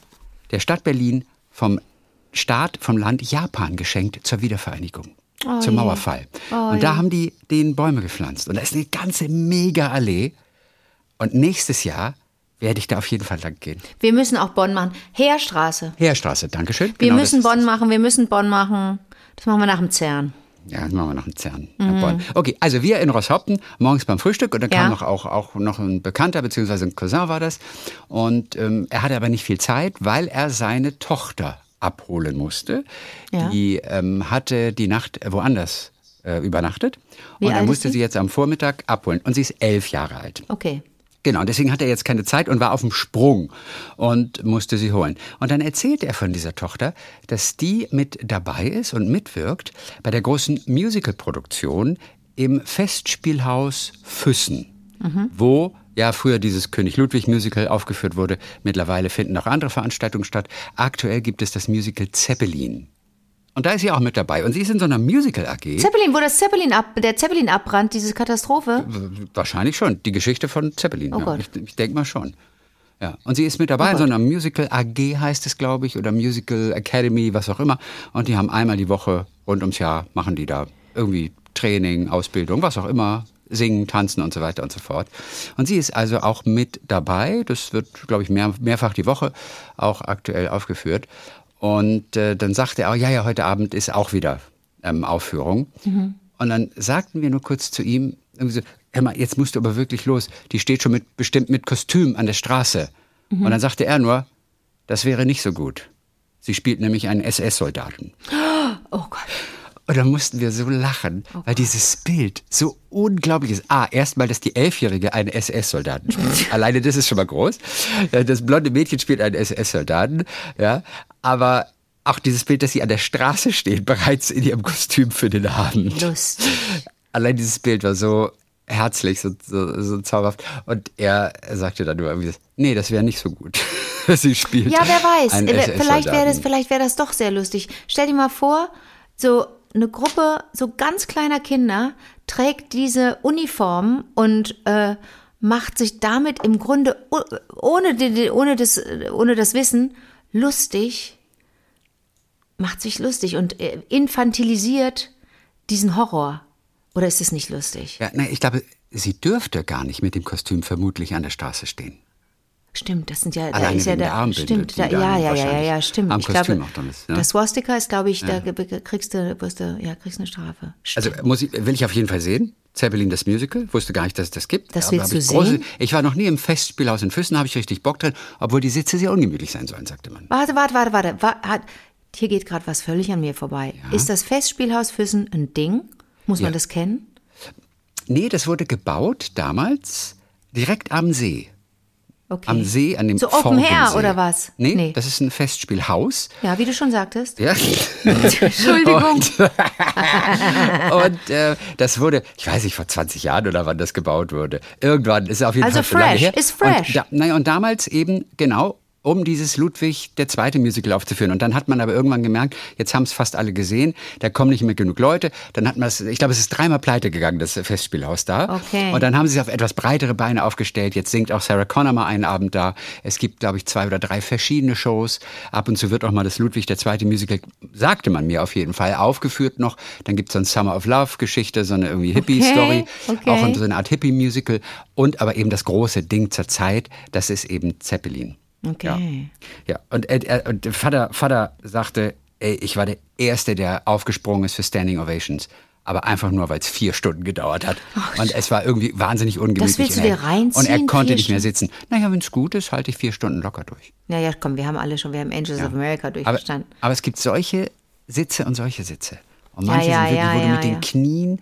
Speaker 2: der Stadt Berlin vom Staat, vom Land Japan geschenkt zur Wiedervereinigung, zum Mauerfall. und da haben die den Bäume gepflanzt. Und da ist eine ganze Mega-Allee. Und nächstes Jahr werde ich da auf jeden Fall lang gehen.
Speaker 3: Wir müssen auch Bonn machen. Heerstraße.
Speaker 2: Heerstraße, Dankeschön.
Speaker 3: Wir
Speaker 2: Genau
Speaker 3: müssen
Speaker 2: das
Speaker 3: Bonn machen, wir müssen Bonn machen. Das machen wir nach dem CERN.
Speaker 2: Ja, das machen wir noch einen Zern. nach Bonn. Okay, also wir in Rosshaupten, morgens beim Frühstück und dann
Speaker 3: Mhm. Ja.
Speaker 2: kam noch auch, auch noch ein Bekannter, beziehungsweise ein Cousin war das. Und ähm, er hatte aber nicht viel Zeit, weil er seine Tochter abholen musste.
Speaker 3: Ja.
Speaker 2: Die ähm, hatte die Nacht woanders äh, übernachtet.
Speaker 3: Wie
Speaker 2: und er musste
Speaker 3: sie?
Speaker 2: sie jetzt am Vormittag abholen. Und sie ist elf Jahre alt.
Speaker 3: Okay.
Speaker 2: Genau, und deswegen hatte er jetzt keine Zeit und war auf dem Sprung und musste sie holen. Und dann erzählt er von dieser Tochter, dass die mit dabei ist und mitwirkt bei der großen Musicalproduktion im Festspielhaus Füssen, wo ja früher dieses König Ludwig Musical aufgeführt wurde. Mittlerweile finden auch andere Veranstaltungen statt. Aktuell gibt es das Musical Zeppelin. Und da ist sie auch mit dabei. Und sie ist in so einer Musical AG.
Speaker 3: Zeppelin, wo das Zeppelin ab, der Zeppelin abbrannt, diese Katastrophe.
Speaker 2: Wahrscheinlich schon. Die Geschichte von Zeppelin.
Speaker 3: Oh
Speaker 2: ja.
Speaker 3: Gott.
Speaker 2: Ich, ich denke mal schon. Ja. Und sie ist mit dabei in so einer Musical AG heißt es, glaube ich, oder Musical Academy, was auch immer. Und die haben einmal die Woche rund ums Jahr machen die da irgendwie Training, Ausbildung, was auch immer, singen, tanzen und so weiter und so fort. Und sie ist also auch mit dabei. Das wird, glaube ich, mehr, mehrfach die Woche auch aktuell aufgeführt. Und äh, dann sagte er auch, ja, ja, heute Abend ist auch wieder ähm, Aufführung. Und dann sagten wir nur kurz zu ihm, irgendwie so, hör mal, jetzt musst du aber wirklich los. Die steht schon mit, bestimmt mit Kostüm an der Straße. Und dann sagte er nur, das wäre nicht so gut. Sie spielt nämlich einen SS-Soldaten.
Speaker 3: Oh Gott.
Speaker 2: Und dann mussten wir so lachen, weil dieses Bild so unglaublich ist. Ah, erstmal, dass die Elfjährige einen SS-Soldaten spielt. Alleine das ist schon mal groß. Das blonde Mädchen spielt einen SS-Soldaten. Ja, aber auch dieses Bild, dass sie an der Straße steht, bereits in ihrem Kostüm für den Abend.
Speaker 3: Lustig.
Speaker 2: Allein dieses Bild war so herzlich, so, so, so zauberhaft. Und er sagte dann nur irgendwie, nee, das wäre nicht so gut. sie spielt
Speaker 3: Ja, wer weiß. Vielleicht wäre das, vielleicht wäre das doch sehr lustig. Stell dir mal vor, so eine Gruppe so ganz kleiner Kinder trägt diese Uniform und äh, macht sich damit im Grunde o- ohne, ohne, das, ohne das Wissen lustig, macht sich lustig und äh, infantilisiert diesen Horror. Oder ist es nicht lustig?
Speaker 2: Ja, nein, ich glaube, sie dürfte gar nicht mit dem Kostüm vermutlich an der Straße stehen.
Speaker 3: Stimmt, das sind ja, da
Speaker 2: Alleine
Speaker 3: ist ja
Speaker 2: der Armbinde,
Speaker 3: stimmt, da,
Speaker 2: dann
Speaker 3: ja, ja, ja, ja, ja, stimmt.
Speaker 2: am
Speaker 3: ich
Speaker 2: Kostüm
Speaker 3: glaube,
Speaker 2: auch dran ist, ne?
Speaker 3: das Swastika ist, glaube ich, da kriegst du, wirst du, ja, kriegst eine Strafe.
Speaker 2: Also
Speaker 3: Stimmt.
Speaker 2: muss ich, will ich auf jeden Fall sehen. Zeppelin, das Musical. Wusste gar nicht, dass es das gibt.
Speaker 3: Das willst
Speaker 2: hab ich
Speaker 3: du sehen?
Speaker 2: Ich war noch nie im Festspielhaus in Füssen, habe ich richtig Bock drin, obwohl die Sitze sehr ungemütlich sein sollen, sagte man.
Speaker 3: Warte, warte, warte, warte. Wa- hat, hier geht gerade was völlig an mir vorbei. Ist das Festspielhaus Füssen ein Ding? Muss man
Speaker 2: Ja.
Speaker 3: das kennen?
Speaker 2: Nee, das wurde gebaut damals direkt am See.
Speaker 3: Okay.
Speaker 2: Am See, an dem
Speaker 3: So Open Air
Speaker 2: Forgensee.
Speaker 3: oder was?
Speaker 2: Nee,
Speaker 3: Nee.
Speaker 2: das ist ein Festspielhaus.
Speaker 3: Ja, wie du schon sagtest.
Speaker 2: Ja.
Speaker 3: Entschuldigung.
Speaker 2: Und äh, das wurde, ich weiß nicht, vor 20 Jahren oder wann das gebaut wurde. Irgendwann ist auf jeden
Speaker 3: Also
Speaker 2: Fall lange
Speaker 3: fresh,
Speaker 2: her.
Speaker 3: ist fresh.
Speaker 2: Und, da, naja, und damals eben, genau, um dieses Ludwig II. Musical aufzuführen. Und dann hat man aber irgendwann gemerkt, jetzt haben es fast alle gesehen, da kommen nicht mehr genug Leute. Dann hat man es, ich glaube, es ist dreimal pleite gegangen, das Festspielhaus da.
Speaker 3: Okay.
Speaker 2: Und dann haben sie es auf etwas breitere Beine aufgestellt. Jetzt singt auch Sarah Connor mal einen Abend da. Es gibt, glaube ich, zwei oder drei verschiedene Shows. Ab und zu wird auch mal das Ludwig II. Musical, sagte man mir auf jeden Fall, aufgeführt noch. Dann gibt es so ein Summer of Love Geschichte, so eine irgendwie Hippie-Story.
Speaker 3: okay.
Speaker 2: Auch so eine Art Hippie-Musical. Und aber eben das große Ding zur Zeit, das ist eben Zeppelin.
Speaker 3: Okay.
Speaker 2: Ja, und, er, er, und Vater, Vater sagte, ey, ich war der Erste, der aufgesprungen ist für Standing Ovations. Aber einfach nur, weil es vier Stunden gedauert hat. und es war irgendwie wahnsinnig ungemütlich.
Speaker 3: Das willst du
Speaker 2: und er,
Speaker 3: dir reinziehen,
Speaker 2: Und er konnte nicht mehr sitzen. Naja, wenn es gut ist, halte ich vier Stunden locker durch.
Speaker 3: Ja, ja, komm, wir haben alle schon, wir haben Angels of America
Speaker 2: Aber,
Speaker 3: durchgestanden.
Speaker 2: aber es gibt solche Sitze und solche Sitze. Und
Speaker 3: Ja,
Speaker 2: manche
Speaker 3: ja,
Speaker 2: sind wirklich,
Speaker 3: ja,
Speaker 2: wo du
Speaker 3: ja,
Speaker 2: mit den
Speaker 3: ja.
Speaker 2: Knien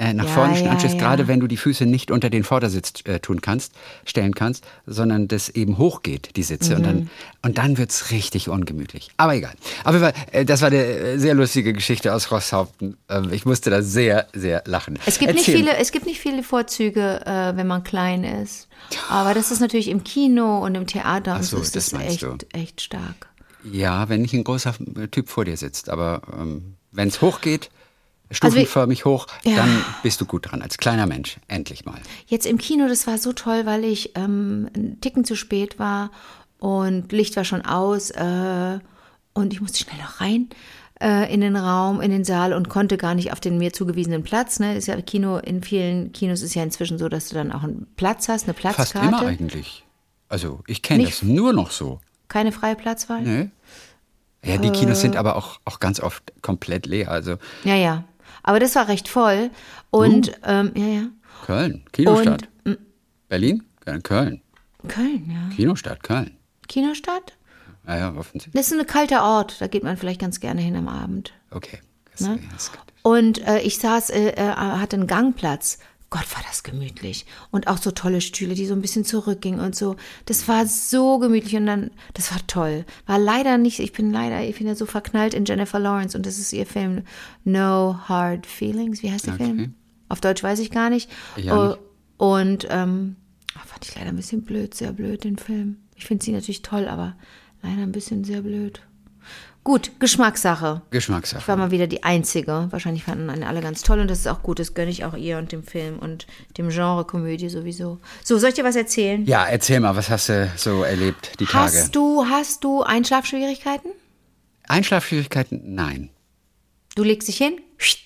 Speaker 2: äh, nach
Speaker 3: Ja,
Speaker 2: vorne anstehst,
Speaker 3: ja.
Speaker 2: gerade wenn du die Füße nicht unter den Vordersitz äh, tun kannst, stellen kannst, sondern das eben hochgeht, die Sitze. Und
Speaker 3: Mhm.
Speaker 2: dann, und dann wird's richtig ungemütlich. Aber egal. Aber äh, das war eine äh, sehr lustige Geschichte aus Rosshaupten. Ähm, ich musste da sehr, sehr lachen.
Speaker 3: Es gibt, nicht viele, es gibt nicht viele Vorzüge, äh, wenn man klein ist. Aber das ist natürlich im Kino und im Theater und
Speaker 2: so,
Speaker 3: ist
Speaker 2: das
Speaker 3: das echt,
Speaker 2: du.
Speaker 3: echt stark.
Speaker 2: Ja, wenn nicht ein großer Typ vor dir sitzt. Aber ähm, wenn es hochgeht,
Speaker 3: Also
Speaker 2: stufenförmig hoch,
Speaker 3: Ja.
Speaker 2: dann bist du gut dran. Als kleiner Mensch. Endlich mal.
Speaker 3: Jetzt im Kino, das war so toll, weil ich ähm, einen Ticken zu spät war und Licht war schon aus äh, und ich musste schnell noch rein äh, in den Raum, in den Saal und konnte gar nicht auf den mir zugewiesenen Platz. Ne? Ist ja Kino in vielen Kinos ist ja inzwischen so, dass du dann auch einen Platz hast, eine
Speaker 2: Fast
Speaker 3: Platzkarte.
Speaker 2: immer eigentlich. Also ich kenne das nur noch so.
Speaker 3: Keine freie Platzwahl.
Speaker 2: Nee. Ja, die
Speaker 3: Äh.
Speaker 2: Kinos sind aber auch, auch ganz oft komplett leer. Also
Speaker 3: Ja, ja. Aber das war recht voll und ähm, ja, ja.
Speaker 2: Köln, Kinostadt.
Speaker 3: Und,
Speaker 2: Berlin, Ja, Köln.
Speaker 3: Köln, ja.
Speaker 2: Kinostadt, Köln.
Speaker 3: Kinostadt?
Speaker 2: Ja, ja, offensichtlich.
Speaker 3: Das ist ein kalter Ort, da geht man vielleicht ganz gerne hin am Abend.
Speaker 2: Okay.
Speaker 3: Ne? Und äh, ich saß, äh, äh, hatte einen Gangplatz. Gott, war das gemütlich. Und auch so tolle Stühle, die so ein bisschen zurückgingen und so. Das war so gemütlich und dann, das war toll. War leider nicht, ich bin leider, ich bin ja so verknallt in Jennifer Lawrence und das ist ihr Film No Hard Feelings. Wie heißt der
Speaker 2: Okay.
Speaker 3: Film? Auf Deutsch weiß ich gar nicht.
Speaker 2: Ja,
Speaker 3: Oh,
Speaker 2: nicht.
Speaker 3: Und ähm, fand ich leider ein bisschen blöd, sehr blöd, den Film. Ich finde sie natürlich toll, aber leider ein bisschen sehr blöd. Gut, Geschmackssache. Ich
Speaker 2: Geschmackssache.
Speaker 3: war mal wieder die Einzige. Wahrscheinlich fanden einen alle ganz toll und das ist auch gut. Das gönne ich auch ihr und dem Film und dem Genre Komödie sowieso. So, soll ich dir was erzählen?
Speaker 2: Ja, erzähl mal, was hast du so erlebt die Tage?
Speaker 3: Hast du, hast du Einschlafschwierigkeiten?
Speaker 2: Einschlafschwierigkeiten? Nein.
Speaker 3: Du legst dich hin,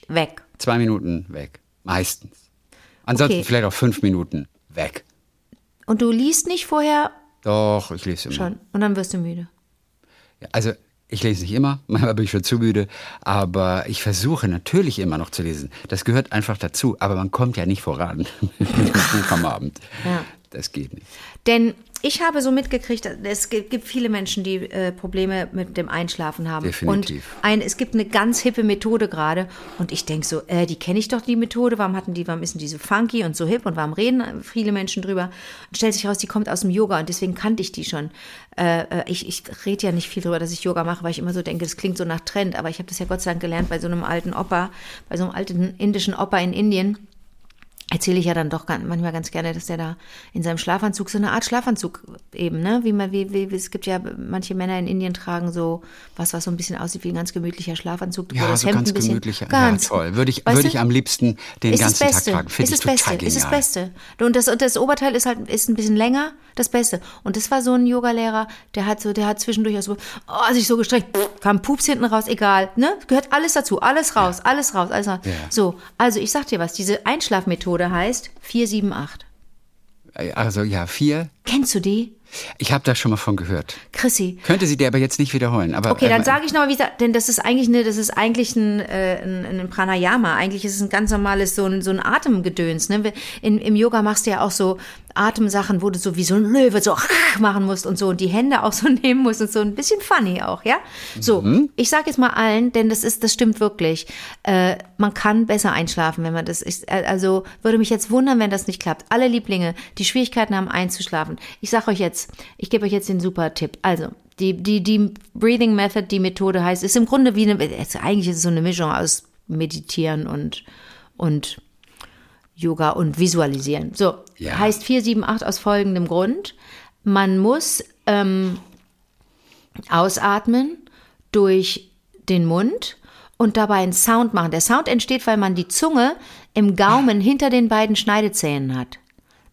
Speaker 3: weg.
Speaker 2: Zwei Minuten weg. Meistens. Ansonsten
Speaker 3: Okay.
Speaker 2: vielleicht auch fünf Minuten weg.
Speaker 3: Und du liest nicht vorher
Speaker 2: Doch, ich lese immer.
Speaker 3: schon und dann wirst du müde.
Speaker 2: Ja, Also Ich lese nicht immer, manchmal bin ich schon zu müde, aber ich versuche natürlich immer noch zu lesen. Das gehört einfach dazu, aber man kommt ja nicht voran mit dem Buch am Abend.
Speaker 3: Ja.
Speaker 2: Das geht nicht.
Speaker 3: Denn ich habe so mitgekriegt, es gibt viele Menschen, die äh, Probleme mit dem Einschlafen haben.
Speaker 2: Definitiv.
Speaker 3: Und ein, es gibt eine ganz hippe Methode gerade. Und ich denke so, äh, die kenne ich doch, die Methode. Warum hatten die, warum ist denn die so funky und so hip und warum reden viele Menschen drüber? Und stellt sich raus, die kommt aus dem Yoga und deswegen kannte ich die schon. Äh, äh, ich ich rede ja nicht viel drüber, dass ich Yoga mache, weil ich immer so denke, das klingt so nach Trend. Aber ich habe das ja Gott sei Dank gelernt bei so einem alten Opa, bei so einem alten indischen Opa in Indien erzähle ich ja dann doch manchmal ganz gerne, dass der da in seinem Schlafanzug so eine Art Schlafanzug eben, ne, wie man, wie, wie, es gibt ja manche Männer in Indien tragen so was, was so ein bisschen aussieht wie ein ganz gemütlicher Schlafanzug.
Speaker 2: Ja,
Speaker 3: das
Speaker 2: so
Speaker 3: Hemd
Speaker 2: ganz gemütlicher.
Speaker 3: Ganz,
Speaker 2: ja, toll. Würde ich, würde ich am liebsten den ganzen. Tag tragen. Finde
Speaker 3: ist
Speaker 2: ich
Speaker 3: das
Speaker 2: total
Speaker 3: Beste. Ist das
Speaker 2: genial.
Speaker 3: Beste. Und das, und das Oberteil ist halt ist ein bisschen länger, das Beste. Und das war so ein Yogalehrer, der hat so, der hat zwischendurch auch so, oh, sich so gestreckt, kam Pups hinten raus, egal, ne? Gehört alles dazu, alles raus, alles raus, alles raus.
Speaker 2: Ja.
Speaker 3: So, also ich sag dir was, diese Einschlafmethode heißt 478.
Speaker 2: Also ja, vier.
Speaker 3: Kennst du die?
Speaker 2: Ich habe da schon mal von gehört.
Speaker 3: Chrissy.
Speaker 2: Könnte sie dir aber jetzt nicht wiederholen. Aber,
Speaker 3: Okay, dann
Speaker 2: äh,
Speaker 3: sage ich nochmal, wie gesagt, denn das ist eigentlich eine, das ist eigentlich ein, äh, ein, ein Pranayama. Eigentlich ist es ein ganz normales so ein, so ein Atemgedöns. Ne? In, Im Yoga machst du ja auch so Atemsachen, wo du so wie so ein Löwe so machen musst und so und die Hände auch so nehmen musst und so ein bisschen funny auch, ja? So, ich sage jetzt mal allen, denn das ist, das stimmt wirklich. Äh, man kann besser einschlafen, wenn man das ist. äh, Also würde mich jetzt wundern, wenn das nicht klappt. Alle Lieblinge, die Schwierigkeiten haben einzuschlafen. Ich sage euch jetzt, ich gebe euch jetzt den super Tipp. Also, die, die, die Breathing Method, die Methode heißt, ist im Grunde wie eine, eigentlich ist es so eine Mischung aus Meditieren und, und Yoga und Visualisieren. So,
Speaker 2: Ja.
Speaker 3: heißt 478 aus folgendem Grund. Man muss ähm, ausatmen durch den Mund und dabei einen Sound machen. Der Sound entsteht, weil man die Zunge im Gaumen hinter den beiden Schneidezähnen hat.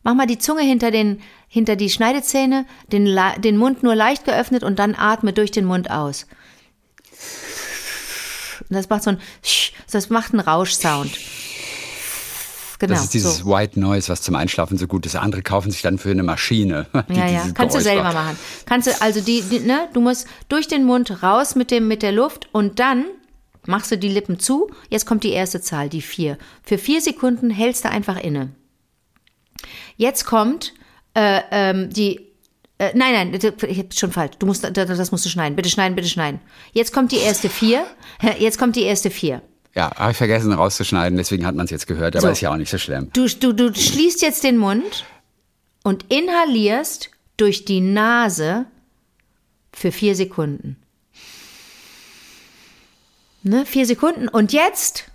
Speaker 3: Mach mal die Zunge hinter, den, hinter die Schneidezähne, den, den Mund nur leicht geöffnet und dann atme durch den Mund aus. Und das macht so ein, das macht einen Rauschsound. Genau.
Speaker 2: Das ist dieses
Speaker 3: so.
Speaker 2: White Noise, was zum Einschlafen so gut ist. Andere kaufen sich dann für eine Maschine.
Speaker 3: Ja, ja, kannst du
Speaker 2: Geräusch
Speaker 3: selber
Speaker 2: macht.
Speaker 3: machen. Kannst du, also die, die, ne, du musst durch den Mund raus mit dem, mit der Luft und dann machst du die Lippen zu. Jetzt kommt die erste Zahl, die vier. Für vier Sekunden hältst du einfach inne. Jetzt kommt äh, ähm, die, äh, nein, nein, ich hab's schon falsch. Du musst, das- musst du schneiden. Bitte schneiden, bitte schneiden. Jetzt kommt die erste vier. Jetzt kommt die erste vier.
Speaker 2: Ja, habe ich vergessen rauszuschneiden, deswegen hat man es jetzt gehört, aber
Speaker 3: So.
Speaker 2: ist ja auch nicht so schlimm.
Speaker 3: Du, du, du schließt jetzt den Mund und inhalierst durch die Nase für vier Sekunden. Ne, vier Sekunden und jetzt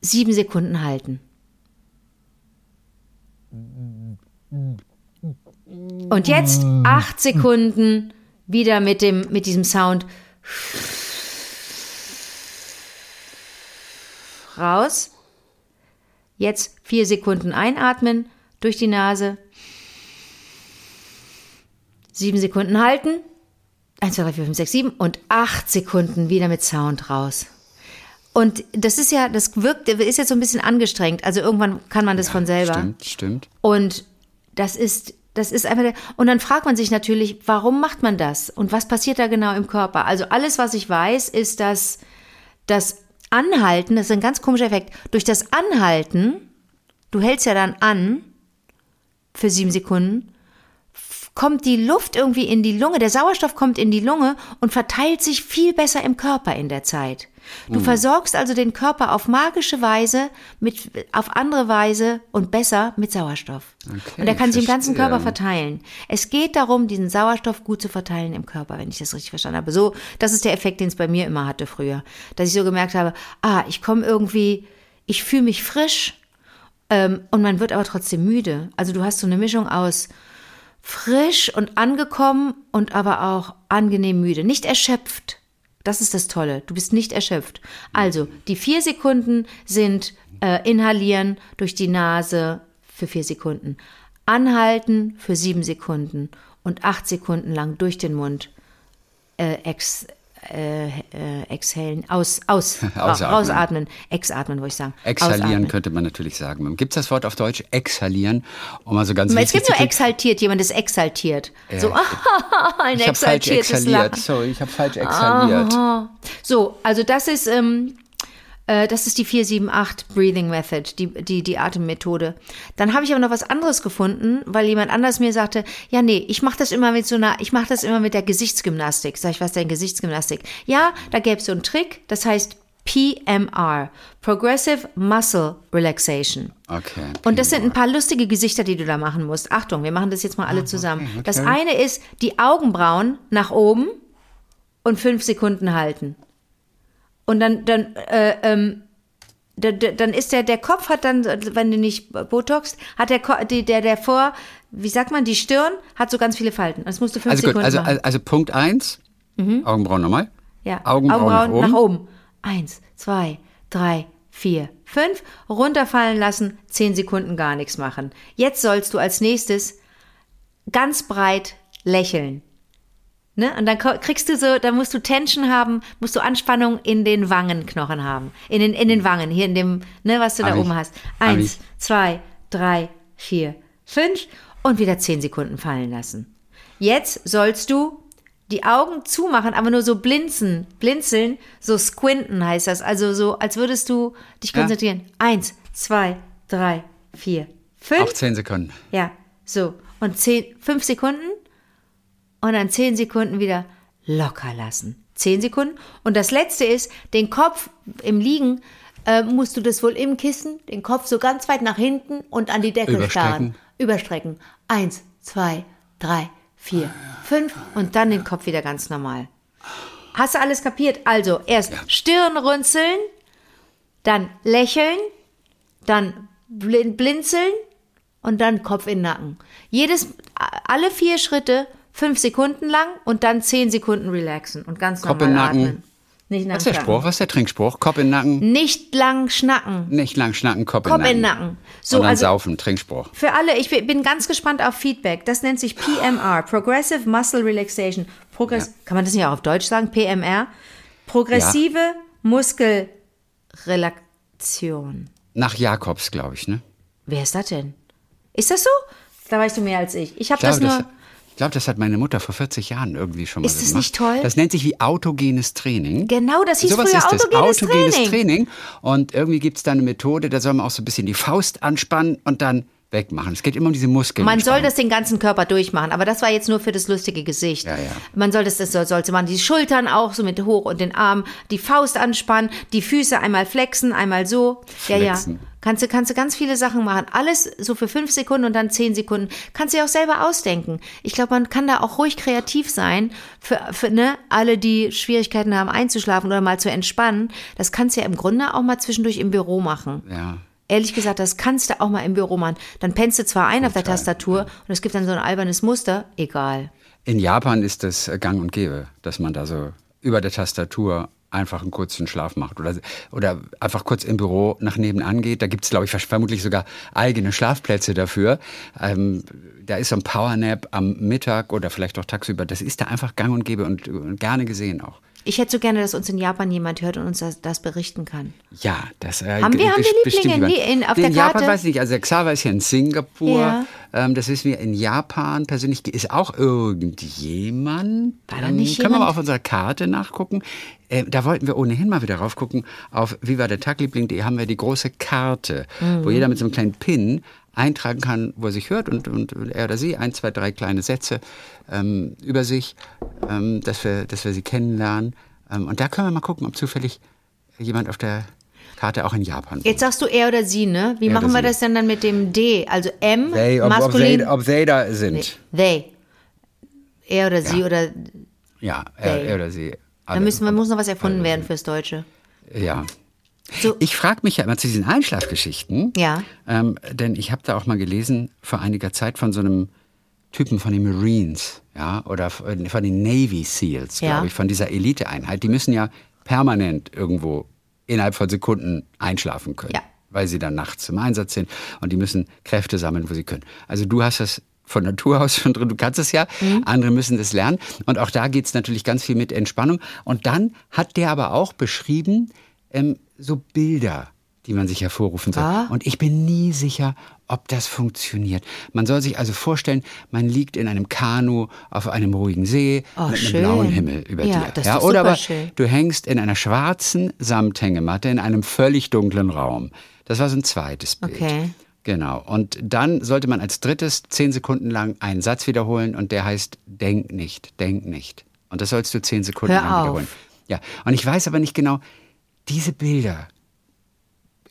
Speaker 3: sieben Sekunden halten. Und jetzt acht Sekunden wieder mit, dem, mit diesem Sound raus. Jetzt vier Sekunden einatmen durch die Nase. Sieben Sekunden halten. Eins, zwei, drei, vier, fünf, sechs, sieben und acht Sekunden wieder mit Sound raus. Und das ist ja, das wirkt, ist jetzt so ein bisschen angestrengt. Also irgendwann kann man das von selber.
Speaker 2: Stimmt, stimmt.
Speaker 3: Und das ist, das ist einfach der, und dann fragt man sich natürlich, warum macht man das? Und was passiert da genau im Körper? Also alles, was ich weiß, ist, dass das Anhalten, das ist ein ganz komischer Effekt, durch das Anhalten, du hältst ja dann an für sieben Sekunden, kommt die Luft irgendwie in die Lunge, der Sauerstoff kommt in die Lunge und verteilt sich viel besser im Körper in der Zeit. Du versorgst also den Körper auf magische Weise, mit, auf andere Weise und besser mit Sauerstoff.
Speaker 2: Okay,
Speaker 3: und er kann sich im ganzen. Körper verteilen. Es geht darum, diesen Sauerstoff gut zu verteilen im Körper, wenn ich das richtig verstanden habe. So, das ist der Effekt, den es bei mir immer hatte früher. Dass ich so gemerkt habe, ah, ich komme irgendwie, ich fühle mich frisch ähm, und man wird aber trotzdem müde. Also du hast so eine Mischung aus frisch und angekommen und aber auch angenehm müde. Nicht erschöpft. Das ist das Tolle. Du bist nicht erschöpft. Also, die vier Sekunden sind äh, inhalieren durch die Nase für vier Sekunden, anhalten für sieben Sekunden und acht Sekunden lang durch den Mund äh, ex, äh, äh, exhalen, aus, aus,
Speaker 2: Ausatmen.
Speaker 3: rausatmen, exatmen, würde ich sagen.
Speaker 2: Exhalieren
Speaker 3: Ausatmen.
Speaker 2: könnte man natürlich sagen. Gibt es das Wort auf Deutsch? Exhalieren? Um mal so ganz
Speaker 3: Es gibt nur exaltiert, jemand ist exaltiert. So, ein
Speaker 2: Ich habe falsch
Speaker 3: exaltiertes
Speaker 2: exhaliert.
Speaker 3: Lachen.
Speaker 2: Sorry, ich habe falsch exhaliert.
Speaker 3: So, also das ist, ähm, äh, das ist die 478 Breathing Method, die, die, die Atemmethode. Dann habe ich aber noch was anderes gefunden, weil jemand anders mir sagte, ja, nee, ich mache das immer mit so einer, ich mache das immer mit der Gesichtsgymnastik. Sag ich, was ist denn Gesichtsgymnastik? Ja, da gäbe es so einen Trick, das heißt PMR, Progressive Muscle Relaxation.
Speaker 2: Okay.
Speaker 3: Und das sind ein paar lustige Gesichter, die du da machen musst. Achtung, wir machen das jetzt mal alle zusammen.
Speaker 2: okay.
Speaker 3: Das eine ist die Augenbrauen nach oben und fünf Sekunden halten. Und dann, dann, äh, ähm, da- da- dann ist der, der Kopf hat dann, wenn du nicht Botox, hat der, der, der vor, wie sagt man, die Stirn hat so ganz viele Falten. Das musst du fünf
Speaker 2: Also gut,
Speaker 3: Sekunden
Speaker 2: also,
Speaker 3: machen.
Speaker 2: also Punkt eins. Augenbrauen nochmal.
Speaker 3: Ja,
Speaker 2: Augenbrauen, nach oben.
Speaker 3: nach oben. Eins, zwei, drei, vier, fünf. Runterfallen lassen, zehn Sekunden gar nichts machen. Jetzt sollst du als nächstes ganz breit lächeln. Ne? Und dann kriegst du so, da musst du Tension haben, musst du Anspannung in den Wangenknochen haben. In den, in den Wangen, hier in dem, ne, was du
Speaker 2: Hab
Speaker 3: da
Speaker 2: ich.
Speaker 3: oben hast. Eins, zwei, drei, vier, fünf und wieder zehn Sekunden fallen lassen. Jetzt sollst du die Augen zumachen, aber nur so blinzen, blinzeln, so squinten heißt das. Also so, als würdest du dich
Speaker 2: Ja.
Speaker 3: konzentrieren. Eins, zwei, drei, vier, fünf.
Speaker 2: Auch zehn Sekunden.
Speaker 3: Ja, so. Und zehn, fünf Sekunden und dann zehn Sekunden wieder locker lassen. Zehn Sekunden. Und das letzte ist, den Kopf im Liegen äh, musst du das wohl im Kissen, den Kopf so ganz weit nach hinten und an die Decke
Speaker 2: Überstrecken.
Speaker 3: starren. Überstrecken. Eins, zwei, drei, vier, fünf und dann den Kopf wieder ganz normal. Hast du alles kapiert? Also erst Stirn runzeln, dann lächeln, dann blin- blinzeln und dann Kopf in den Nacken. Jedes, alle vier Schritte fünf Sekunden lang und dann zehn Sekunden relaxen und ganz
Speaker 2: Kopf
Speaker 3: normal
Speaker 2: Nacken.
Speaker 3: atmen. Nicht lang
Speaker 2: Was ist der. Spruch? Was ist der Trinkspruch? Kopf in Nacken,
Speaker 3: Nicht lang schnacken.
Speaker 2: nicht lang schnacken, Kopf,
Speaker 3: Kopf
Speaker 2: in den
Speaker 3: in
Speaker 2: Nacken.
Speaker 3: Nacken. So,
Speaker 2: dann
Speaker 3: also
Speaker 2: saufen, Trinkspruch.
Speaker 3: für alle, ich bin ganz gespannt auf Feedback. Das nennt sich PMR, Progressive Muscle Relaxation. Progress Kann man das nicht auch auf Deutsch sagen? PMR? Progressive Muskelrelaktion.
Speaker 2: Nach Jakobs, glaube ich, ne?
Speaker 3: Wer ist das denn? Ist das so? Da weißt du mehr als ich. Ich habe das nur.
Speaker 2: das, ich glaube, das hat meine Mutter vor 40 Jahren irgendwie schon mal
Speaker 3: Ist das
Speaker 2: gemacht.
Speaker 3: nicht toll?
Speaker 2: Das nennt sich wie autogenes Training.
Speaker 3: Genau, das hieß
Speaker 2: Sowas
Speaker 3: früher
Speaker 2: ist das.
Speaker 3: autogenes,
Speaker 2: autogenes
Speaker 3: Training.
Speaker 2: Training. Und irgendwie gibt es da eine Methode, da soll man auch so ein bisschen die Faust anspannen und dann wegmachen. Es geht immer um diese Muskeln.
Speaker 3: Man soll das den ganzen Körper durchmachen, aber das war jetzt nur für das lustige Gesicht.
Speaker 2: Ja, ja.
Speaker 3: Man soll das, das soll- sollte man die Schultern auch so mit hoch und den Arm, die Faust anspannen, die Füße einmal flexen, einmal so. Ja,
Speaker 2: Flexen.
Speaker 3: ja. Kannst du, kannst du ganz viele Sachen machen. Alles so für fünf Sekunden und dann zehn Sekunden. Kannst du dir auch selber ausdenken. Ich glaube, man kann da auch ruhig kreativ sein. Für, für ne, alle, die Schwierigkeiten haben einzuschlafen oder mal zu entspannen. Das kannst du ja im Grunde auch mal zwischendurch im Büro machen.
Speaker 2: Ja.
Speaker 3: Ehrlich gesagt, das kannst du auch mal im Büro machen. Dann pennst du zwar ein auf der Tastatur und es gibt dann so ein albernes Muster, egal.
Speaker 2: In Japan ist das gang und gäbe, dass man da so über der Tastatur einfach einen kurzen Schlaf macht oder, oder einfach kurz im Büro nach nebenan geht. Da gibt es, glaube ich, vermutlich sogar eigene Schlafplätze dafür. Ähm, da ist so ein Powernap am Mittag oder vielleicht auch tagsüber. Das ist da einfach gang und gäbe und, und gerne gesehen auch.
Speaker 3: Ich hätte so gerne, dass uns in Japan jemand hört und uns das, das berichten kann.
Speaker 2: Ja, das äh,
Speaker 3: Haben wir- haben wir Lieblinge
Speaker 2: jemand.
Speaker 3: in- auf
Speaker 2: nee,
Speaker 3: der
Speaker 2: in Japan
Speaker 3: Karte?
Speaker 2: weiß ich nicht. Also Xaver ist hier in Singapur.
Speaker 3: Ja.
Speaker 2: Ähm, das wissen wir in Japan persönlich. Ist auch irgendjemand.
Speaker 3: War da
Speaker 2: Ähm,
Speaker 3: nicht
Speaker 2: Können wir mal auf unserer Karte nachgucken. Äh, da wollten wir ohnehin mal wieder raufgucken. Auf wie war der Tagliebling.de haben wir die große Karte,
Speaker 3: Mhm.
Speaker 2: wo jeder mit so einem kleinen Pin eintragen kann, wo er sich hört und, und er oder sie ein, zwei, drei kleine Sätze ähm, über sich, ähm, dass, wir, dass wir sie kennenlernen. Ähm, und da können wir mal gucken, ob zufällig jemand auf der Karte auch in Japan wohnt.
Speaker 3: Jetzt sagst du er oder sie, ne? Wie
Speaker 2: Er
Speaker 3: machen wir
Speaker 2: sie.
Speaker 3: das denn dann mit dem D? Also M,
Speaker 2: They, ob, ob,
Speaker 3: maskulin,
Speaker 2: they, ob they da sind.
Speaker 3: they. Er oder sie
Speaker 2: Ja.
Speaker 3: oder
Speaker 2: Ja, er, er oder sie.
Speaker 3: da müssen wir, muss noch was erfunden werden fürs Deutsche.
Speaker 2: Ja.
Speaker 3: So.
Speaker 2: Ich frage mich ja immer zu diesen Einschlafgeschichten.
Speaker 3: Ja.
Speaker 2: Ähm, denn ich habe da auch mal gelesen vor einiger Zeit von so einem Typen von den Marines, ja, oder von von den Navy Seals,
Speaker 3: Ja.
Speaker 2: glaube ich, von dieser Eliteeinheit. Die müssen ja permanent irgendwo innerhalb von Sekunden einschlafen können.
Speaker 3: Ja.
Speaker 2: Weil sie dann nachts im Einsatz sind und die müssen Kräfte sammeln, wo sie können. Also du hast das von Natur aus schon drin, du kannst es ja, andere müssen es lernen. Und auch da geht es natürlich ganz viel mit Entspannung. Und dann hat der aber auch beschrieben, ähm, so Bilder, die man sich hervorrufen soll.
Speaker 3: Ah.
Speaker 2: Und ich bin nie sicher, ob das funktioniert. Man soll sich also vorstellen, man liegt in einem Kanu auf einem ruhigen See
Speaker 3: Oh,
Speaker 2: mit
Speaker 3: schön.
Speaker 2: einem blauen Himmel über
Speaker 3: Ja,
Speaker 2: dir.
Speaker 3: das ist
Speaker 2: ja,
Speaker 3: doch
Speaker 2: oder aber
Speaker 3: schön.
Speaker 2: du hängst in einer schwarzen Samthängematte in einem völlig dunklen Raum. Das war so ein zweites Bild.
Speaker 3: Okay.
Speaker 2: Genau. Und dann sollte man als drittes zehn Sekunden lang einen Satz wiederholen und der heißt Denk nicht, denk nicht. Und das sollst du zehn Sekunden
Speaker 3: Hör
Speaker 2: lang
Speaker 3: auf.
Speaker 2: wiederholen. Ja. Und ich weiß aber nicht genau, diese Bilder,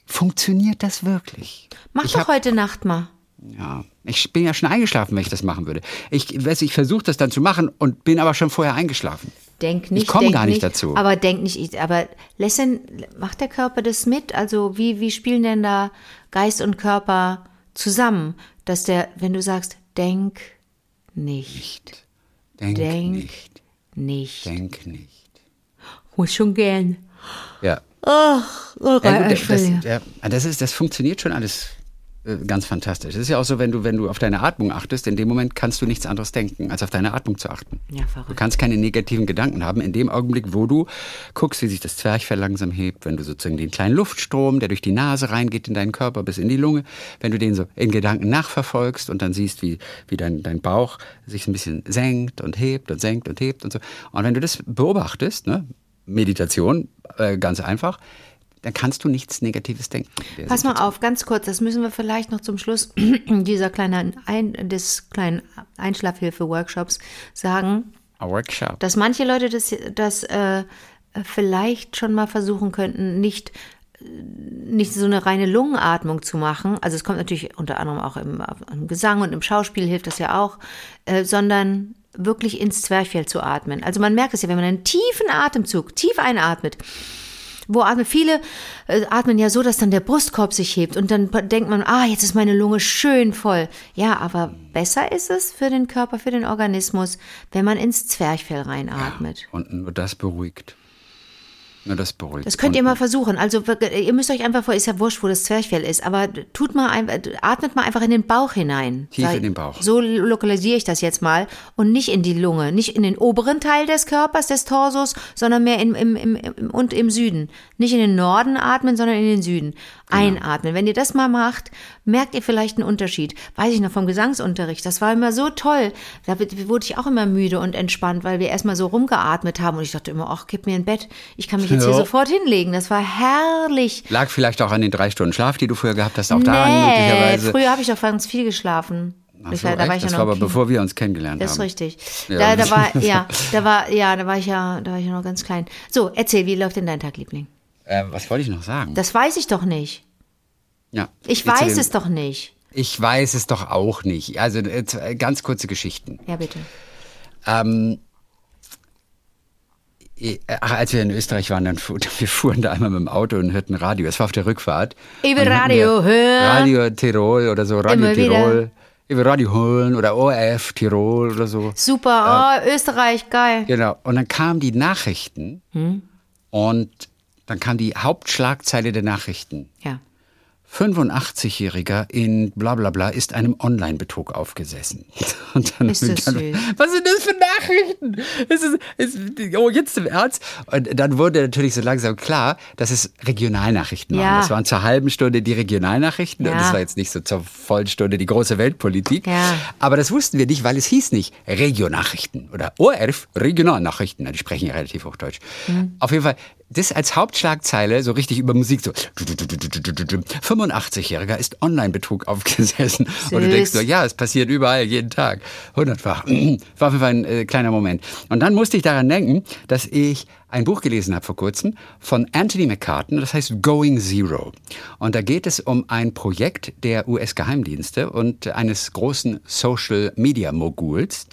Speaker 2: funktioniert das wirklich?
Speaker 3: Mach
Speaker 2: ich
Speaker 3: doch
Speaker 2: hab-
Speaker 3: heute Nacht mal.
Speaker 2: ja, ich bin ja schon eingeschlafen, wenn ich das machen würde. Ich, ich versuche das dann zu machen und bin aber schon vorher eingeschlafen.
Speaker 3: Denk nicht.
Speaker 2: komm
Speaker 3: denk
Speaker 2: gar nicht dazu.
Speaker 3: Aber denk nicht. Aber lässt denn, macht der Körper das mit? Also wie, wie spielen denn da Geist und Körper zusammen? Dass der, wenn du sagst, denk nicht,
Speaker 2: Denk,
Speaker 3: Denk
Speaker 2: nicht,
Speaker 3: nicht.
Speaker 2: denk nicht.
Speaker 3: Oh, schon gern.
Speaker 2: Ja.
Speaker 3: Ach, oh,
Speaker 2: Ja, gut, das, ja, das, ist, das funktioniert schon alles äh, ganz fantastisch. Es ist ja auch so, wenn du, wenn du auf deine Atmung achtest, in dem Moment kannst du nichts anderes denken, als auf deine Atmung zu achten.
Speaker 3: Ja, verrückt.
Speaker 2: Du kannst keine negativen Gedanken haben in dem Augenblick, wo du guckst, wie sich das Zwerchfell langsam hebt, wenn du sozusagen den kleinen Luftstrom, der durch die Nase reingeht in deinen Körper bis in die Lunge, wenn du den so in Gedanken nachverfolgst und dann siehst, wie, wie dein, dein Bauch sich ein bisschen senkt und hebt und senkt und hebt und so. Und wenn du das beobachtest, ne, Meditation, äh, ganz einfach, dann kannst du nichts Negatives denken.
Speaker 3: Pass mal auf, ganz kurz, das müssen wir vielleicht noch zum Schluss dieser kleinen Ein des kleinen Einschlafhilfe-Workshops sagen,
Speaker 2: A Workshop.
Speaker 3: dass manche Leute das, das äh, vielleicht schon mal versuchen könnten, nicht nicht so eine reine Lungenatmung zu machen, also es kommt natürlich unter anderem auch im, im Gesang und im Schauspiel hilft das ja auch, äh, sondern wirklich ins Zwerchfell zu atmen. Also man merkt es ja, wenn man einen tiefen Atemzug tief einatmet, wo atmen viele äh, atmen ja so, dass dann der Brustkorb sich hebt und dann denkt man, ah, jetzt ist meine Lunge schön voll. Ja, aber besser ist es für den Körper, für den Organismus, wenn man ins Zwerchfell reinatmet.
Speaker 2: Und nur das beruhigt. Nur das beruhigt.
Speaker 3: Das könnt ihr mal versuchen. Also wirklich, ihr müsst euch einfach vor, ist ja wurscht, wo das Zwerchfell ist, aber tut mal ein, atmet mal einfach in den Bauch hinein.
Speaker 2: Tief
Speaker 3: Sei-
Speaker 2: in den Bauch.
Speaker 3: So lokalisiere ich das jetzt mal und nicht in die Lunge, nicht in den oberen Teil des Körpers, des Torsos, sondern mehr im, im, im, im und im Süden. Nicht in den Norden atmen, sondern in den Süden.
Speaker 2: Genau.
Speaker 3: Einatmen. Wenn ihr das mal macht, merkt ihr vielleicht einen Unterschied. Weiß ich noch vom Gesangsunterricht. Das war immer so toll. Da wurde ich auch immer müde und entspannt, weil wir erstmal so rumgeatmet haben und ich dachte immer, ach, gib mir ein Bett. Ich kann mich jetzt hier
Speaker 2: Ja.
Speaker 3: sofort hinlegen. Das war herrlich.
Speaker 2: Lag vielleicht auch an den drei Stunden Schlaf, die du früher gehabt hast, auch daran
Speaker 3: nee,
Speaker 2: möglicherweise.
Speaker 3: früher habe ich doch ganz viel geschlafen.
Speaker 2: Ach so,
Speaker 3: war- da war ich ja
Speaker 2: das
Speaker 3: noch
Speaker 2: war aber
Speaker 3: Kind.
Speaker 2: bevor wir uns kennengelernt
Speaker 3: Das ist
Speaker 2: haben.
Speaker 3: richtig.
Speaker 2: Ja.
Speaker 3: Da, da war, ja, da war, ja, da war ich ja, da war ich ja noch ganz klein. So, erzähl, wie läuft denn dein Tag, Liebling?
Speaker 2: Äh, was wollte ich noch sagen?
Speaker 3: Das weiß ich doch nicht.
Speaker 2: ja.
Speaker 3: Ich weiß es doch nicht.
Speaker 2: Ich weiß es doch auch nicht. Also äh, zwei- ganz kurze Geschichten.
Speaker 3: Ja, bitte.
Speaker 2: Ähm, eh, ach, als wir in Österreich waren, dann fu wir fuhren da einmal mit dem Auto und hörten Radio. Es war auf der Rückfahrt.
Speaker 3: Über Radio hören.
Speaker 2: Radio Tirol oder so, Radio
Speaker 3: Immer wieder.
Speaker 2: Tirol. Über Radio Holen oder ORF Tirol oder so.
Speaker 3: Super, oh, Österreich, geil.
Speaker 2: Genau. Und dann kamen die Nachrichten und dann kam die Hauptschlagzeile der Nachrichten.
Speaker 3: Ja.
Speaker 2: 85-Jähriger in bla bla bla ist einem Online-Betrug aufgesessen. Und dann,
Speaker 3: Ist das
Speaker 2: dann,
Speaker 3: süß.
Speaker 2: Was sind das für Nachrichten? Es ist, es, oh, jetzt im Ernst. Und dann wurde natürlich so langsam klar, dass es Regionalnachrichten
Speaker 3: Ja.
Speaker 2: waren. Das waren zur halben Stunde die Regionalnachrichten und
Speaker 3: Ja.
Speaker 2: das war jetzt nicht so zur vollen Stunde die große Weltpolitik.
Speaker 3: Ja.
Speaker 2: Aber das wussten wir nicht, weil es hieß nicht Regionalnachrichten oder ORF Regionalnachrichten. Die sprechen ja relativ Hochdeutsch.
Speaker 3: Mhm.
Speaker 2: Auf jeden Fall, das als Hauptschlagzeile, so richtig über Musik, so 85-Jähriger ist Online-Betrug aufgesessen. Und du
Speaker 3: Süß.
Speaker 2: denkst nur, ja, es passiert überall, jeden Tag. Hundertfach. War Fall ein äh, kleiner Moment. Und dann musste ich daran denken, dass ich ein Buch gelesen habe vor kurzem von Anthony McCartan, das heißt Going Zero. Und da geht es um ein Projekt der US-Geheimdienste und eines großen Social-Media-Moguls.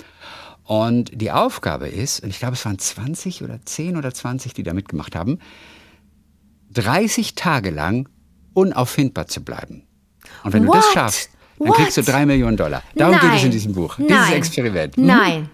Speaker 2: Und die Aufgabe ist, und ich glaube, es waren 20 oder 10 oder 20, die da mitgemacht haben, 30 Tage lang unauffindbar zu bleiben. Und wenn du das
Speaker 3: What?
Speaker 2: schaffst, dann
Speaker 3: What?
Speaker 2: kriegst du drei Millionen Dollar. Darum geht es in
Speaker 3: Nein.
Speaker 2: diesem Buch.
Speaker 3: Nein.
Speaker 2: Dieses Experiment. Hm?
Speaker 3: Nein.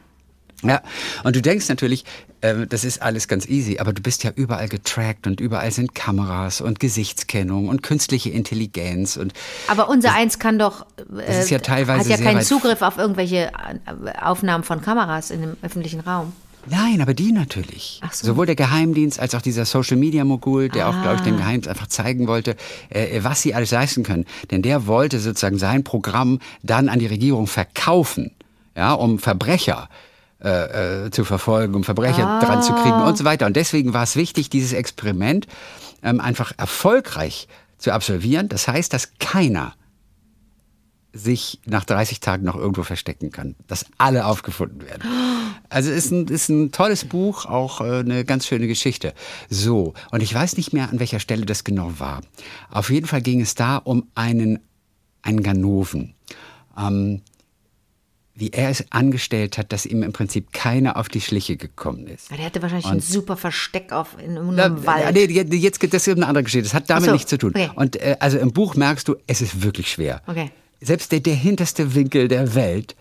Speaker 2: Ja, und du denkst natürlich, äh, das ist alles ganz easy, aber du bist ja überall getrackt und überall sind Kameras und Gesichtskennung und künstliche Intelligenz und
Speaker 3: Aber unser Eins kann doch,
Speaker 2: Das ist ja teilweise
Speaker 3: hat ja keinen Zugriff auf irgendwelche äh, Aufnahmen von Kameras in dem öffentlichen Raum.
Speaker 2: Nein, aber die natürlich.
Speaker 3: Ach so.
Speaker 2: Sowohl der Geheimdienst als auch dieser Social Media Mogul, der auch, glaube ich,
Speaker 3: Ah.
Speaker 2: dem Geheimdienst einfach zeigen wollte, äh, was sie alles leisten können. Denn der wollte sozusagen sein Programm dann an die Regierung verkaufen, ja, um Verbrecher äh, äh, zu verfolgen, um Verbrecher
Speaker 3: Ah.
Speaker 2: dran zu kriegen und so weiter. Und deswegen war es wichtig, dieses Experiment ähm, einfach erfolgreich zu absolvieren. Das heißt, dass keiner sich nach 30 Tagen noch irgendwo verstecken kann, dass alle aufgefunden werden. Also ist ein, ist ein tolles Buch, auch äh, eine ganz schöne Geschichte. So, und ich weiß nicht mehr, an welcher Stelle das genau war. Auf jeden Fall ging es da um einen, einen Ganoven. Ähm, wie er es angestellt hat, dass ihm im Prinzip keiner auf die Schliche gekommen ist.
Speaker 3: Der hatte wahrscheinlich ein super Versteck auf in einem
Speaker 2: Na,
Speaker 3: Wald.
Speaker 2: nee, jetzt das ist eine andere Geschichte. Das hat damit
Speaker 3: so,
Speaker 2: nichts zu tun.
Speaker 3: okay.
Speaker 2: Und äh, also im Buch merkst du, es ist wirklich schwer.
Speaker 3: Okay.
Speaker 2: Selbst der, der hinterste Winkel der Welt,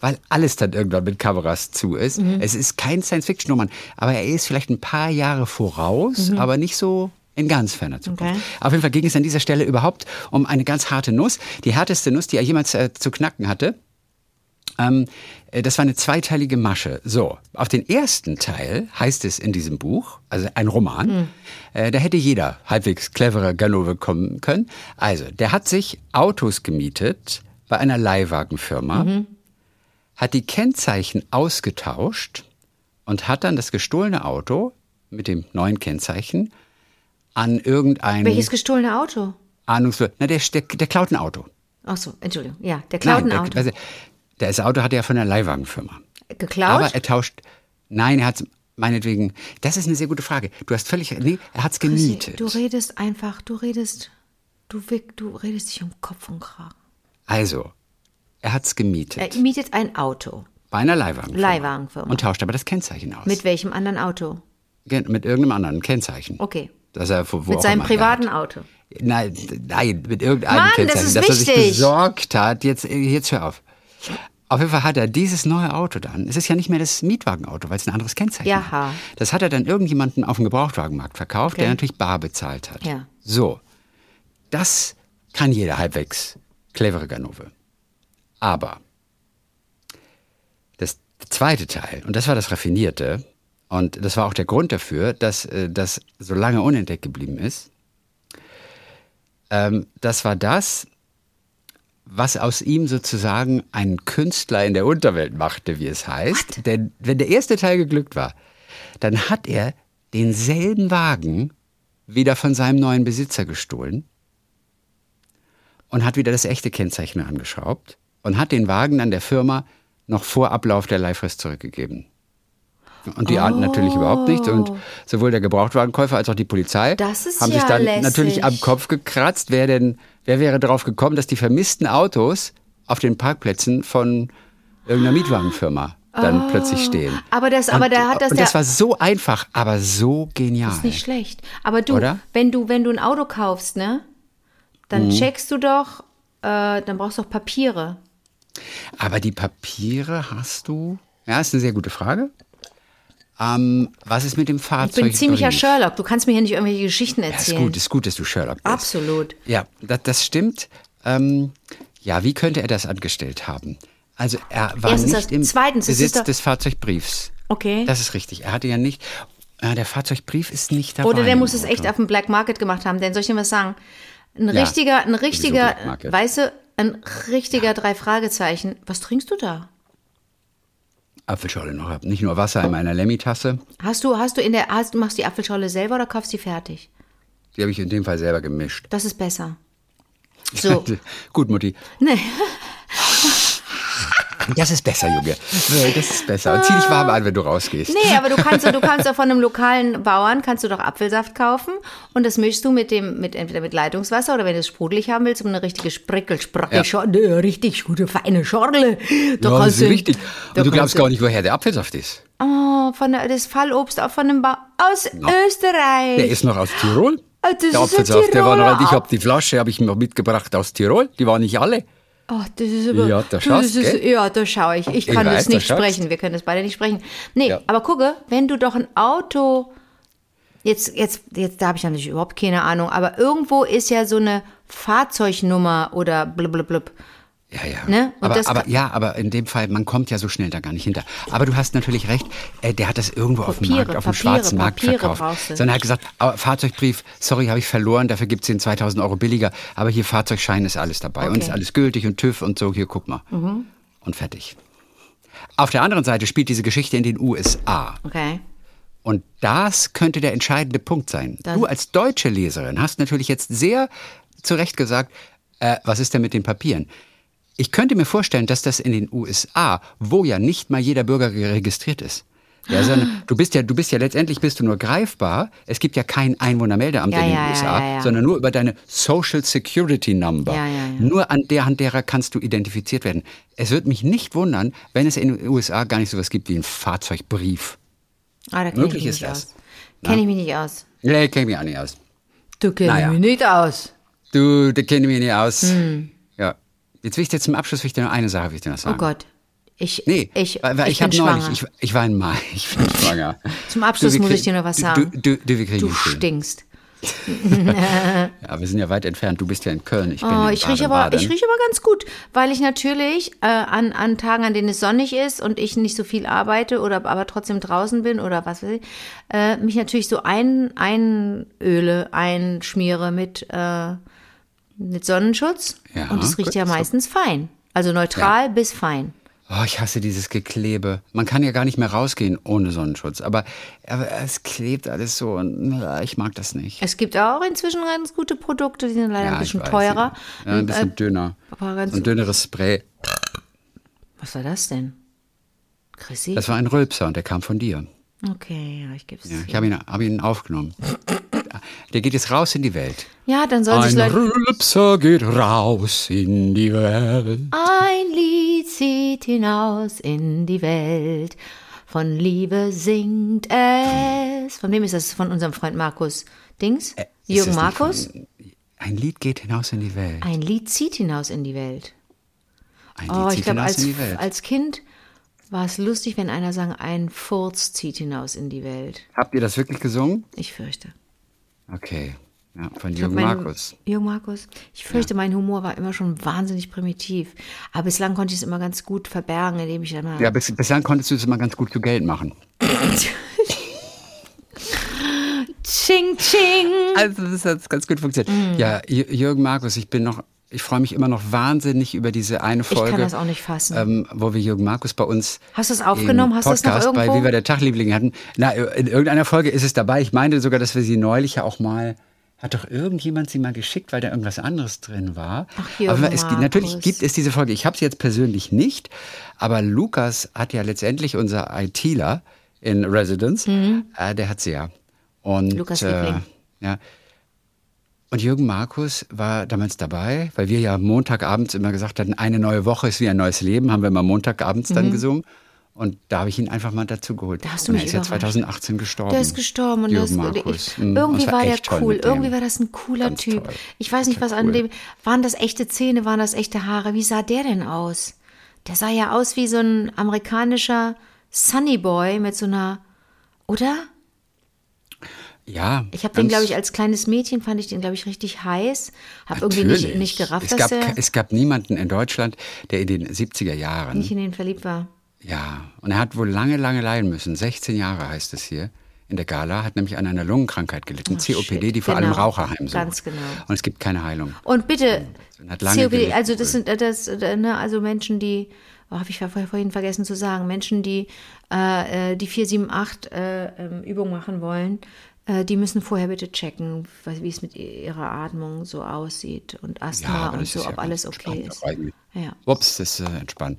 Speaker 2: weil alles dann irgendwann mit Kameras zu ist.
Speaker 3: Mhm.
Speaker 2: Es ist kein Science-Fiction-Roman, aber er ist vielleicht ein paar Jahre voraus,
Speaker 3: Mhm.
Speaker 2: aber nicht so in ganz ferner Zukunft.
Speaker 3: Okay.
Speaker 2: Auf jeden Fall ging es an dieser Stelle überhaupt um eine ganz harte Nuss. Die härteste Nuss, die er jemals äh, zu knacken hatte. Ähm, äh, das war eine zweiteilige Masche. So, auf den ersten Teil heißt es in diesem Buch, also ein Roman, äh, da hätte jeder halbwegs cleverer Ganove kommen können. Also, der hat sich Autos gemietet bei einer Leihwagenfirma, hat die Kennzeichen ausgetauscht und hat dann das gestohlene Auto mit dem neuen Kennzeichen an irgendein
Speaker 3: Welches gestohlene Auto?
Speaker 2: ahnungslos, na der, der, der klaut ein Auto.
Speaker 3: Ach so, Entschuldigung. Ja, der klaut ein
Speaker 2: der,
Speaker 3: Auto.
Speaker 2: Also, das Auto hatte er von der Leihwagenfirma.
Speaker 3: Geklaut?
Speaker 2: Aber er tauscht. Nein, er hat meinetwegen. Das ist eine sehr gute Frage. Du hast völlig. Nee, er hat es gemietet.
Speaker 3: Du redest einfach, du redest, du, du redest dich um Kopf und Kragen.
Speaker 2: Also, er hat es gemietet.
Speaker 3: Er mietet ein Auto.
Speaker 2: bei einer Leihwagenfirma.
Speaker 3: Leihwagenfirma.
Speaker 2: Und tauscht aber das Kennzeichen aus.
Speaker 3: Mit welchem anderen Auto?
Speaker 2: Mit irgendeinem anderen Kennzeichen.
Speaker 3: Okay.
Speaker 2: Das er, wo, wo
Speaker 3: Mit seinem privaten
Speaker 2: hat.
Speaker 3: Auto.
Speaker 2: Nein, nein, mit irgendeinem
Speaker 3: Mann, das
Speaker 2: Kennzeichen,
Speaker 3: ist
Speaker 2: das er sich
Speaker 3: wichtig.
Speaker 2: besorgt hat. Jetzt, jetzt hör auf. Auf jeden Fall hat er dieses neue Auto dann. Es ist ja nicht mehr das Mietwagenauto, weil es ein anderes Kennzeichen
Speaker 3: Jaha.
Speaker 2: hat. Das hat er dann irgendjemanden auf dem Gebrauchtwagenmarkt verkauft,
Speaker 3: Okay.
Speaker 2: der natürlich bar bezahlt hat.
Speaker 3: Ja.
Speaker 2: So, das kann jeder halbwegs clevere Ganove. Aber das zweite Teil, und das war das Raffinierte, und das war auch der Grund dafür, dass äh, das so lange unentdeckt geblieben ist, ähm, das war das, was aus ihm sozusagen einen Künstler in der Unterwelt machte, wie es heißt. Denn wenn der erste Teil geglückt war, dann hat er denselben Wagen wieder von seinem neuen Besitzer gestohlen und hat wieder das echte Kennzeichen angeschraubt und hat den Wagen dann der Firma noch vor Ablauf der Leihfrist zurückgegeben. Und die ahnten natürlich überhaupt nichts. Und sowohl der Gebrauchtwagenkäufer als auch die Polizei haben
Speaker 3: ja
Speaker 2: sich dann
Speaker 3: lässig.
Speaker 2: natürlich am Kopf gekratzt, wer denn, wer wäre darauf gekommen, dass die vermissten Autos auf den Parkplätzen von irgendeiner Mietwagenfirma dann plötzlich stehen.
Speaker 3: Aber das, aber
Speaker 2: und,
Speaker 3: da hat das
Speaker 2: und das war so einfach, aber so genial.
Speaker 3: ist nicht schlecht. Aber du,
Speaker 2: Oder?
Speaker 3: wenn du, wenn du ein Auto kaufst, ne, dann
Speaker 2: Mhm.
Speaker 3: checkst du doch, äh, dann brauchst du doch Papiere.
Speaker 2: Aber die Papiere hast du? Ja, ist eine sehr gute Frage. Ähm, was ist mit dem
Speaker 3: Ich
Speaker 2: Fahrzeug?
Speaker 3: bin ziemlicher? Sherlock. Du kannst mir hier nicht irgendwelche Geschichten
Speaker 2: Ja, ist
Speaker 3: erzählen.
Speaker 2: gut, ist gut, dass du Sherlock bist.
Speaker 3: Absolut.
Speaker 2: Ja, das, das stimmt. Ähm, ja, wie könnte er das angestellt haben? Also er war
Speaker 3: Erstens
Speaker 2: nicht
Speaker 3: das.
Speaker 2: im
Speaker 3: Zweitens,
Speaker 2: Besitz
Speaker 3: doch-
Speaker 2: des Fahrzeugbriefs.
Speaker 3: Okay.
Speaker 2: Das ist richtig. Er hatte ja nicht. Ja, der Fahrzeugbrief ist nicht dabei.
Speaker 3: Oder der muss es echt auf dem Black Market gemacht haben. Denn soll ich dir was sagen? Ein
Speaker 2: Ja,
Speaker 3: richtiger, ein richtiger, weißt du, ein richtiger drei Fragezeichen. Was trinkst du da?
Speaker 2: Apfelschorle noch. Hab Nicht nur Wasser in meiner Lemmy-Tasse.
Speaker 3: Hast du, hast du in der, hast, du machst die Apfelschorle selber oder kaufst die fertig?
Speaker 2: Die habe ich in dem Fall selber gemischt.
Speaker 3: Das ist besser. So.
Speaker 2: Gut, Mutti.
Speaker 3: nee.
Speaker 2: Das ist besser, Junge. Nee, Das ist besser. Und zieh dich warm an, wenn du rausgehst.
Speaker 3: Nee, aber du kannst, du kannst doch von einem lokalen Bauern, kannst du doch Apfelsaft kaufen und das mischst du mit dem, mit entweder mit Leitungswasser oder wenn du es sprudelig haben willst, um eine richtige Sprickel, Sprackel,
Speaker 2: Ja.
Speaker 3: Schorle, eine richtig gute, feine Schorle. Da
Speaker 2: Ja, das ist richtig. Und du glaubst gar nicht, woher der Apfelsaft ist.
Speaker 3: Oh, von der, das Fallobst auch von einem Bau aus Österreich.
Speaker 2: Der ist noch aus Tirol.
Speaker 3: Das
Speaker 2: der Apfelsaft, der war noch, ich habe die Flasche habe ich noch mitgebracht aus Tirol. Die waren nicht alle.
Speaker 3: Oh, das ist aber.
Speaker 2: Ja, da schaust,
Speaker 3: das ist,
Speaker 2: gell?
Speaker 3: Ja, da schaue ich. Ich
Speaker 2: Ich
Speaker 3: kann
Speaker 2: weiß,
Speaker 3: das
Speaker 2: da
Speaker 3: nicht
Speaker 2: schaust.
Speaker 3: sprechen. Wir können das beide nicht sprechen. Nee,
Speaker 2: Ja.
Speaker 3: aber gucke, wenn du doch ein Auto. Jetzt, jetzt, jetzt, da habe ich natürlich überhaupt keine Ahnung, aber irgendwo ist ja so eine Fahrzeugnummer oder blub.
Speaker 2: Ja, ja.
Speaker 3: Ne? Und
Speaker 2: Aber, aber ja, aber in dem Fall, man kommt ja so schnell da gar nicht hinter. Aber du hast natürlich recht, äh, der hat das irgendwo auf dem
Speaker 3: Papiere,
Speaker 2: Markt, auf dem
Speaker 3: Papiere,
Speaker 2: schwarzen Markt
Speaker 3: Papiere
Speaker 2: verkauft. Sondern er hat gesagt, ah, Fahrzeugbrief, sorry, habe ich verloren, dafür gibt es den 2000 Euro billiger. Aber hier Fahrzeugschein ist alles dabei und
Speaker 3: Okay. Mhm.
Speaker 2: ist alles gültig und TÜV und so, hier guck mal. Und fertig. Auf der anderen Seite spielt diese Geschichte in den USA.
Speaker 3: Okay.
Speaker 2: Und das könnte der entscheidende Punkt sein.
Speaker 3: Das-
Speaker 2: du als deutsche Leserin hast natürlich jetzt sehr zu Recht gesagt, äh, was ist denn mit den Papieren? Ich könnte mir vorstellen, dass das in den USA, wo ja nicht mal jeder Bürger registriert ist. Ja, sondern du bist ja, du bist ja letztendlich bist du nur greifbar. Es gibt ja kein Einwohnermeldeamt
Speaker 3: Ja,
Speaker 2: in den
Speaker 3: ja,
Speaker 2: USA,
Speaker 3: ja, ja.
Speaker 2: sondern nur über deine Social Security Number.
Speaker 3: Ja, ja, ja.
Speaker 2: Nur an der Hand derer kannst du identifiziert werden. Es würde mich nicht wundern, wenn es in den USA gar nicht sowas gibt wie einen Fahrzeugbrief.
Speaker 3: Ah, da ich
Speaker 2: Möglich
Speaker 3: mich
Speaker 2: ist
Speaker 3: nicht
Speaker 2: das.
Speaker 3: Kenne ich mich nicht aus.
Speaker 2: Nee, kenne mich auch nicht aus.
Speaker 3: Du kennst
Speaker 2: Naja.
Speaker 3: mich nicht aus.
Speaker 2: Du, da kenne ich mich nicht aus. Ja. Jetzt will ich dir zum Abschluss will ich dir noch eine Sache will ich dir noch.
Speaker 3: Oh
Speaker 2: sagen.
Speaker 3: Gott. Ich,
Speaker 2: Nee,
Speaker 3: ich,
Speaker 2: weil, weil
Speaker 3: ich,
Speaker 2: ich, habe
Speaker 3: bin
Speaker 2: neulich,
Speaker 3: schwanger.
Speaker 2: ich, ich war in Mai, ich bin schwanger.
Speaker 3: Zum Abschluss
Speaker 2: wir
Speaker 3: muss ich dir noch was
Speaker 2: du-
Speaker 3: sagen.
Speaker 2: Du, du, du,
Speaker 3: du stinkst.
Speaker 2: Ja, wir sind ja weit entfernt. Du bist ja in Köln, ich bin
Speaker 3: Oh, ich rieche aber, ich rieche aber ganz gut, weil ich natürlich äh, an, an Tagen, an denen es sonnig ist und ich nicht so viel arbeite oder aber trotzdem draußen bin oder was weiß ich, äh, mich natürlich so ein, einöle, einschmiere mit, äh, mit Sonnenschutz.
Speaker 2: Ja,
Speaker 3: und es riecht
Speaker 2: gut,
Speaker 3: ja
Speaker 2: so.
Speaker 3: meistens fein. Also neutral bis fein.
Speaker 2: Oh, ich hasse dieses Geklebe. Man kann ja gar nicht mehr rausgehen ohne Sonnenschutz. Aber, aber es klebt alles so und ich mag das nicht.
Speaker 3: Es gibt auch inzwischen ganz gute Produkte, die sind leider ein
Speaker 2: ich
Speaker 3: bisschen
Speaker 2: weiß,
Speaker 3: teurer.
Speaker 2: Ja, ein bisschen
Speaker 3: Äh,
Speaker 2: dünner.
Speaker 3: aber ganz-
Speaker 2: So ein dünneres Spray.
Speaker 3: was war das denn? Chrissy?
Speaker 2: Das war ein Rülpser und der kam von dir.
Speaker 3: okay, ja, ich gebe es.
Speaker 2: Ja, ich habe ihn, hab ihn aufgenommen. Der geht jetzt raus in die Welt.
Speaker 3: Ja, dann sollen sich
Speaker 2: Ein
Speaker 3: Leute.
Speaker 2: Rülpser geht raus in die Welt.
Speaker 3: Ein Lied zieht hinaus in die Welt. Von Liebe singt es. Von wem ist das? Von unserem Freund Markus Dings?
Speaker 2: Ist
Speaker 3: Jürgen Markus?
Speaker 2: von- Ein Lied geht hinaus in die Welt.
Speaker 3: Ein Lied zieht hinaus in die Welt.
Speaker 2: Ein
Speaker 3: Oh,
Speaker 2: Lied
Speaker 3: ich
Speaker 2: zieht
Speaker 3: glaube,
Speaker 2: hinaus
Speaker 3: als,
Speaker 2: in die Welt.
Speaker 3: als Kind war es lustig, wenn einer sang, ein Furz zieht hinaus in die Welt.
Speaker 2: Habt ihr das wirklich gesungen?
Speaker 3: Ich fürchte.
Speaker 2: Okay. Ja, von Jürgen
Speaker 3: glaub, mein-
Speaker 2: Markus.
Speaker 3: Jürgen Markus. Ich fürchte, mein Humor war immer schon wahnsinnig primitiv. Aber bislang konnte ich es immer ganz gut verbergen, indem ich dann mal.
Speaker 2: Ja, bis, bislang konntest du es immer ganz gut zu Geld machen.
Speaker 3: Ching, ching.
Speaker 2: Also das hat ganz gut funktioniert.
Speaker 3: Mm.
Speaker 2: Ja, Jürgen Markus, ich bin noch, ich freue mich immer noch wahnsinnig über diese eine
Speaker 3: Ich
Speaker 2: Folge.
Speaker 3: kann das auch nicht fassen.
Speaker 2: Ähm, wo wir Jürgen Markus bei uns
Speaker 3: Hast du es aufgenommen? Hast du es noch
Speaker 2: Podcast bei
Speaker 3: irgendwo?
Speaker 2: Viva der Tagliebling hatten. Na, in irgendeiner Folge ist es dabei. Ich meine sogar, dass wir sie neulich ja auch mal hat doch irgendjemand sie mal geschickt, weil da irgendwas anderes drin war.
Speaker 3: Ach, Jürgen
Speaker 2: aber es, gibt- natürlich
Speaker 3: Markus.
Speaker 2: gibt es diese Folge. Ich habe sie jetzt persönlich nicht, aber Lukas hat ja letztendlich unser ITler in Residence, äh, der hat sie ja. Und,
Speaker 3: Mhm. Lukas
Speaker 2: äh,
Speaker 3: Liebling.
Speaker 2: ja. Und Jürgen Markus war damals dabei, weil wir ja Montagabends immer gesagt hatten, eine neue Woche ist wie ein neues Leben, haben wir immer Montagabends dann gesungen. Und da habe ich ihn einfach mal dazu geholt.
Speaker 3: Mhm. Da hast du
Speaker 2: und
Speaker 3: mich
Speaker 2: er ist ja
Speaker 3: überrascht.
Speaker 2: 2018 gestorben.
Speaker 3: Der ist gestorben und
Speaker 2: Jürgen
Speaker 3: das,
Speaker 2: Markus.
Speaker 3: ich,
Speaker 2: Mhm.
Speaker 3: irgendwie
Speaker 2: Das
Speaker 3: war, der cool. Irgendwie war das ein cooler
Speaker 2: Ganz
Speaker 3: Typ.
Speaker 2: toll.
Speaker 3: Ich weiß nicht, was
Speaker 2: war
Speaker 3: an
Speaker 2: cool.
Speaker 3: dem. Waren das echte Zähne? Waren das echte Haare? Wie sah der denn aus? Der sah ja aus wie so ein amerikanischer Sunny Boy mit so einer. Oder?
Speaker 2: Ja.
Speaker 3: Ich habe den, glaube ich, als kleines Mädchen fand ich den, glaube ich, richtig heiß. Habe irgendwie nicht, nicht gerafft,
Speaker 2: es
Speaker 3: dass
Speaker 2: gab,
Speaker 3: er
Speaker 2: es gab niemanden in Deutschland, der in den 70er Jahren.
Speaker 3: nicht in den verliebt war.
Speaker 2: Ja, und er hat wohl lange, lange leiden müssen. 16 Jahre heißt es hier. In der Gala hat nämlich an einer Lungenkrankheit gelitten,
Speaker 3: Oh,
Speaker 2: COPD,
Speaker 3: shit.
Speaker 2: die vor allem
Speaker 3: Genau.
Speaker 2: Raucher heimsucht.
Speaker 3: Ganz genau.
Speaker 2: Und es gibt keine Heilung.
Speaker 3: Und bitte,
Speaker 2: Und hat lange
Speaker 3: COPD,
Speaker 2: gelitten
Speaker 3: also das sind äh, das, äh, ne, also Menschen, die, oh, habe ich vorhin vergessen zu sagen, Menschen, die äh, äh, die 478 äh, ähm, Übung machen wollen, die müssen vorher bitte checken, wie es mit ihrer Atmung so aussieht und Asthma
Speaker 2: aber
Speaker 3: und so,
Speaker 2: ja
Speaker 3: ob
Speaker 2: ganz
Speaker 3: alles okay ist. Ja.
Speaker 2: Ups, das ist äh, entspannt.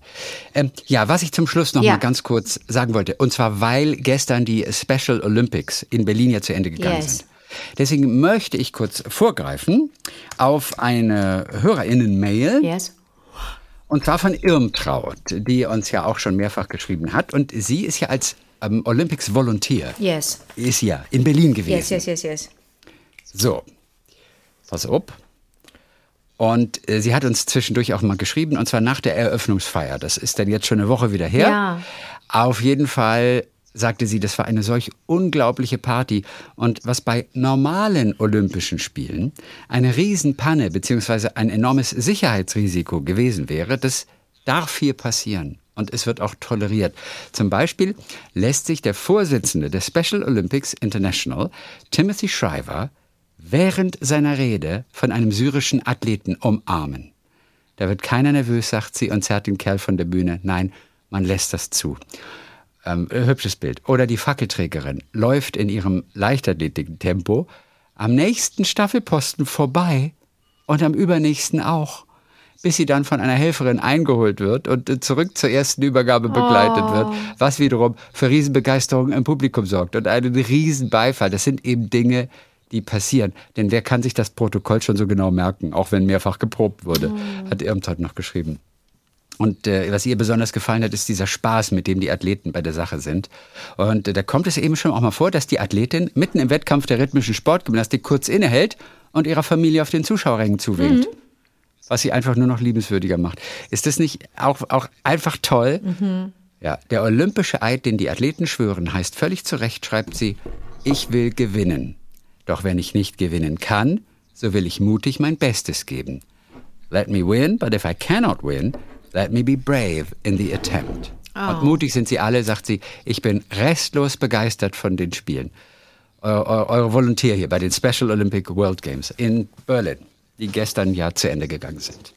Speaker 2: Ähm, ja, was ich zum Schluss noch
Speaker 3: Ja.
Speaker 2: mal ganz kurz sagen wollte, und zwar, weil gestern die Special Olympics in Berlin ja zu Ende gegangen
Speaker 3: Yes.
Speaker 2: sind. Deswegen möchte ich kurz vorgreifen auf eine HörerInnen-Mail.
Speaker 3: Yes.
Speaker 2: Und zwar von Irmtraut, die uns ja auch schon mehrfach geschrieben hat. Und sie ist ja als ähm, Olympics Volunteer,
Speaker 3: Yes.
Speaker 2: ist ja in Berlin gewesen.
Speaker 3: Yes, yes, yes, yes.
Speaker 2: So, pass auf. Und äh, sie hat uns zwischendurch auch mal geschrieben, und zwar nach der Eröffnungsfeier. Das ist dann jetzt schon eine Woche wieder her.
Speaker 3: Ja.
Speaker 2: Auf jeden Fall sagte sie, das war eine solch unglaubliche Party. Und was bei normalen Olympischen Spielen eine Riesenpanne bzw. ein enormes Sicherheitsrisiko gewesen wäre, das darf hier passieren. Und es wird auch toleriert. Zum Beispiel lässt sich der Vorsitzende des Special Olympics International, Timothy Shriver, während seiner Rede von einem syrischen Athleten umarmen. Da wird keiner nervös, sagt sie, und zerrt den Kerl von der Bühne. Nein, man lässt das zu. Ähm, hübsches Bild. Oder die Fackelträgerin läuft in ihrem Leichtathletik-Tempo am nächsten Staffelposten vorbei und am übernächsten auch, bis sie dann von einer Helferin eingeholt wird und äh, zurück zur ersten Übergabe begleitet
Speaker 3: Oh.
Speaker 2: wird, was wiederum für Riesenbegeisterung im Publikum sorgt und einen Riesenbeifall. Das sind eben Dinge, die passieren. Denn wer kann sich das Protokoll schon so genau merken, auch wenn mehrfach geprobt wurde, hat Irmtraut noch geschrieben. Und äh, was ihr besonders gefallen hat, ist dieser Spaß, mit dem die Athleten bei der Sache sind. Und äh, da kommt es eben schon auch mal vor, dass die Athletin mitten im Wettkampf der rhythmischen Sportgymnastik kurz innehält und ihrer Familie auf den Zuschauerrängen zuwinkt. Was sie einfach nur noch liebenswürdiger macht. Ist das nicht auch, auch einfach toll? Ja, der olympische Eid, den die Athleten schwören, heißt völlig zu Recht, schreibt sie, ich will gewinnen. Doch wenn ich nicht gewinnen kann, so will ich mutig mein Bestes geben. Let me win, but if I cannot win, let me be brave in the attempt. Und mutig sind sie alle, sagt sie. Ich bin restlos begeistert von den Spielen. Eu- eu- Eure Volunteer hier bei den Special Olympic World Games in Berlin, die gestern ja zu Ende gegangen sind.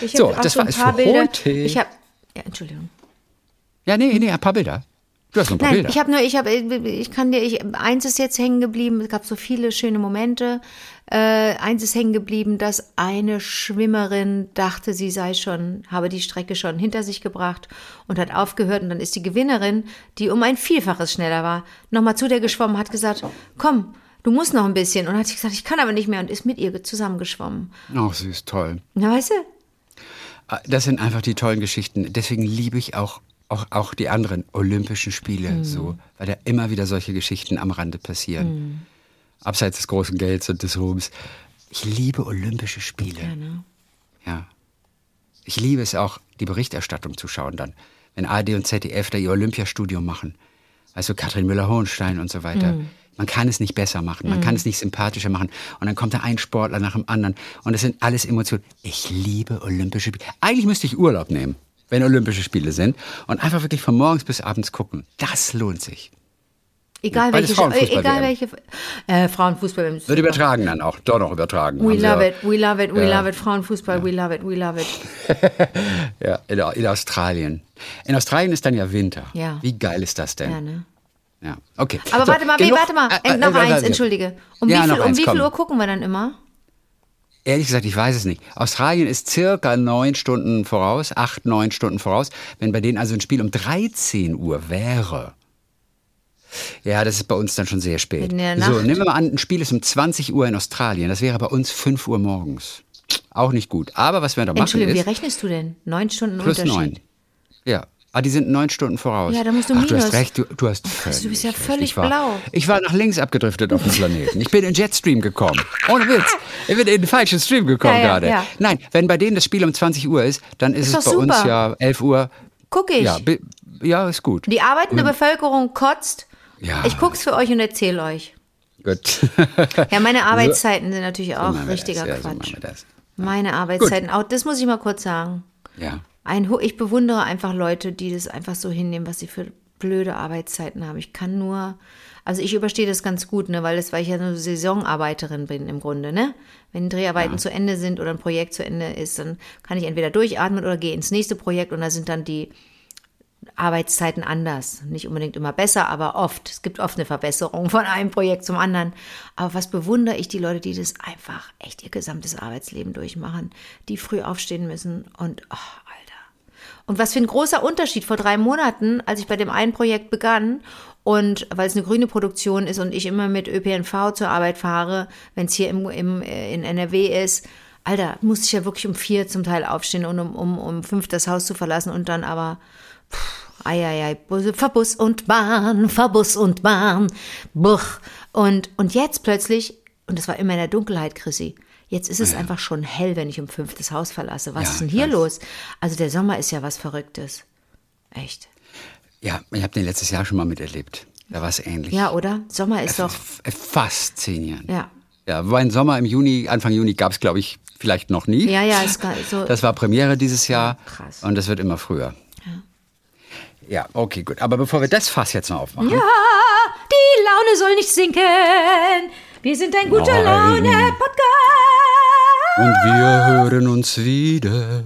Speaker 3: Ich
Speaker 2: So, das
Speaker 3: ein
Speaker 2: war es
Speaker 3: paar
Speaker 2: für
Speaker 3: Bilder.
Speaker 2: heute.
Speaker 3: Ich habe, ja, Entschuldigung.
Speaker 2: Ja, nee, nee, ein paar Bilder. Du hast noch ein paar
Speaker 3: Nein,
Speaker 2: Bilder.
Speaker 3: ich habe nur, ich habe, ich kann dir, ich, eins ist jetzt hängen geblieben. Es gab so viele schöne Momente. Äh, eins ist hängen geblieben, dass eine Schwimmerin dachte, sie sei schon, habe die Strecke schon hinter sich gebracht und hat aufgehört. Und dann ist die Gewinnerin, die um ein Vielfaches schneller war, nochmal zu der geschwommen, hat gesagt, komm, du musst noch ein bisschen. Und hat sie gesagt, ich kann aber nicht mehr und ist mit ihr zusammengeschwommen.
Speaker 2: Ach, süß, toll.
Speaker 3: Na, weißt du?
Speaker 2: Ah, Das sind einfach die tollen Geschichten. Deswegen liebe ich auch, auch, auch die anderen Olympischen Spiele
Speaker 3: Mhm.
Speaker 2: so, weil da immer wieder solche Geschichten am Rande passieren.
Speaker 3: Mhm.
Speaker 2: Abseits des großen Gelds und des Ruhms. Ich liebe Olympische Spiele.
Speaker 3: Ja, ne?
Speaker 2: Ja. Ich liebe es auch, die Berichterstattung zu schauen dann. Wenn ARD und ZDF da ihr Olympiastudium machen. Also Katrin Müller-Hohenstein und so weiter.
Speaker 3: Mhm.
Speaker 2: Man kann es nicht besser machen, man kann es nicht sympathischer machen. Und dann kommt da ein Sportler nach dem anderen. Und es sind alles Emotionen. Ich liebe Olympische Spiele. Eigentlich müsste ich Urlaub nehmen, wenn Olympische Spiele sind. Und einfach wirklich von morgens bis abends gucken. Das lohnt sich.
Speaker 3: Egal welche,
Speaker 2: Frauenfußball
Speaker 3: egal welche, äh, Frauenfußball.
Speaker 2: Wird übertragen dann auch. Doch noch übertragen.
Speaker 3: We love
Speaker 2: ja-
Speaker 3: it, we love it, we
Speaker 2: Ja.
Speaker 3: love it. Frauenfußball, we love it, we love it.
Speaker 2: Ja, in, in Australien. In Australien ist dann ja Winter.
Speaker 3: Ja.
Speaker 2: Wie geil ist das denn?
Speaker 3: Ja, ne?
Speaker 2: Ja, okay.
Speaker 3: Aber
Speaker 2: So,
Speaker 3: warte mal,
Speaker 2: genug-
Speaker 3: warte mal,
Speaker 2: äh,
Speaker 3: äh,
Speaker 2: äh,
Speaker 3: noch
Speaker 2: äh,
Speaker 3: eins, entschuldige. Um
Speaker 2: Ja,
Speaker 3: wie, viel, um
Speaker 2: eins,
Speaker 3: wie viel. Uhr gucken wir dann immer?
Speaker 2: Ehrlich gesagt, ich weiß es nicht. Australien ist circa neun Stunden voraus, acht, neun Stunden voraus. Wenn bei denen also ein Spiel um 13 Uhr wäre. Ja, das ist bei uns dann schon sehr spät. So, nehmen wir mal an, ein Spiel ist um 20 Uhr in Australien. Das wäre bei uns 5 Uhr morgens. Auch nicht gut. Aber was wir da machen
Speaker 3: Entschuldigung, wie
Speaker 2: ist,
Speaker 3: rechnest du denn? Neun Stunden
Speaker 2: plus
Speaker 3: Unterschied.
Speaker 2: neun. Ja. Ah, die sind neun Stunden voraus.
Speaker 3: Ja, da musst du
Speaker 2: Ach, du
Speaker 3: minus.
Speaker 2: hast recht, du, du hast völlig
Speaker 3: du bist ja völlig
Speaker 2: ich war,
Speaker 3: blau.
Speaker 2: Ich war nach links abgedriftet auf dem Planeten. Ich bin in Jetstream gekommen. Ohne Witz. Ich bin in den falschen Stream gekommen
Speaker 3: Ja, ja,
Speaker 2: gerade.
Speaker 3: ja.
Speaker 2: Nein, wenn bei denen das Spiel um 20 Uhr ist, dann ist,
Speaker 3: Ist
Speaker 2: es bei uns
Speaker 3: super.
Speaker 2: ja 11 Uhr.
Speaker 3: Guck ich.
Speaker 2: Ja, ja, ist gut.
Speaker 3: Die arbeitende Bevölkerung kotzt.
Speaker 2: Ja.
Speaker 3: Ich guck's für euch und erzähle euch.
Speaker 2: Gut.
Speaker 3: Ja, meine Arbeitszeiten sind natürlich auch
Speaker 2: wir
Speaker 3: richtiger
Speaker 2: das. So
Speaker 3: Quatsch.
Speaker 2: das.
Speaker 3: meine Arbeitszeiten, auch das muss ich mal kurz sagen.
Speaker 2: Ja.
Speaker 3: Ein, ich bewundere einfach Leute, die das einfach so hinnehmen, was sie für blöde Arbeitszeiten haben. Ich kann nur, also ich überstehe das ganz gut, ne, weil das, weil ich ja eine Saisonarbeiterin bin im Grunde, ne? Wenn Dreharbeiten zu Ende sind oder ein Projekt zu Ende ist, dann kann ich entweder durchatmen oder gehe ins nächste Projekt und da sind dann die Arbeitszeiten anders. Nicht unbedingt immer besser, aber oft. Es gibt oft eine Verbesserung von einem Projekt zum anderen. Aber was bewundere ich die Leute, die das einfach echt ihr gesamtes Arbeitsleben durchmachen, die früh aufstehen müssen und, oh. Und was für ein großer Unterschied vor drei Monaten, als ich bei dem einen Projekt begann und weil es eine grüne Produktion ist und ich immer mit ÖPNV zur Arbeit fahre, wenn es hier im, im, äh, in NRW ist, Alter, musste ich ja wirklich um vier zum Teil aufstehen und um, um, um fünf das Haus zu verlassen und dann aber Eieiei, Bus- Verbus und Bahn, Verbus und Bahn, Buch. Und, und jetzt plötzlich, und das war immer in der Dunkelheit, Chrissy, Jetzt ist es einfach schon hell, wenn ich um fünf das Haus verlasse. Was
Speaker 2: Ja,
Speaker 3: ist denn hier los? Also der Sommer ist ja was Verrücktes. Echt.
Speaker 2: Ja, ich habe den letztes Jahr schon mal miterlebt. Da war es ähnlich.
Speaker 3: Ja, oder? Sommer ist doch.
Speaker 2: F- Fast zehn Jahren.
Speaker 3: Ja.
Speaker 2: Ja, war ein Sommer im Juni, Anfang Juni gab es, glaube ich, vielleicht noch nie.
Speaker 3: Ja, ja, ist gar- so.
Speaker 2: Das war Premiere dieses Jahr.
Speaker 3: Krass.
Speaker 2: Und das wird immer früher. Ja, okay, gut. Aber bevor wir das Fass jetzt noch aufmachen.
Speaker 3: Ja, die Laune soll nicht sinken. Wir sind ein guter. Laune-Podcast.
Speaker 2: Und wir hören uns wieder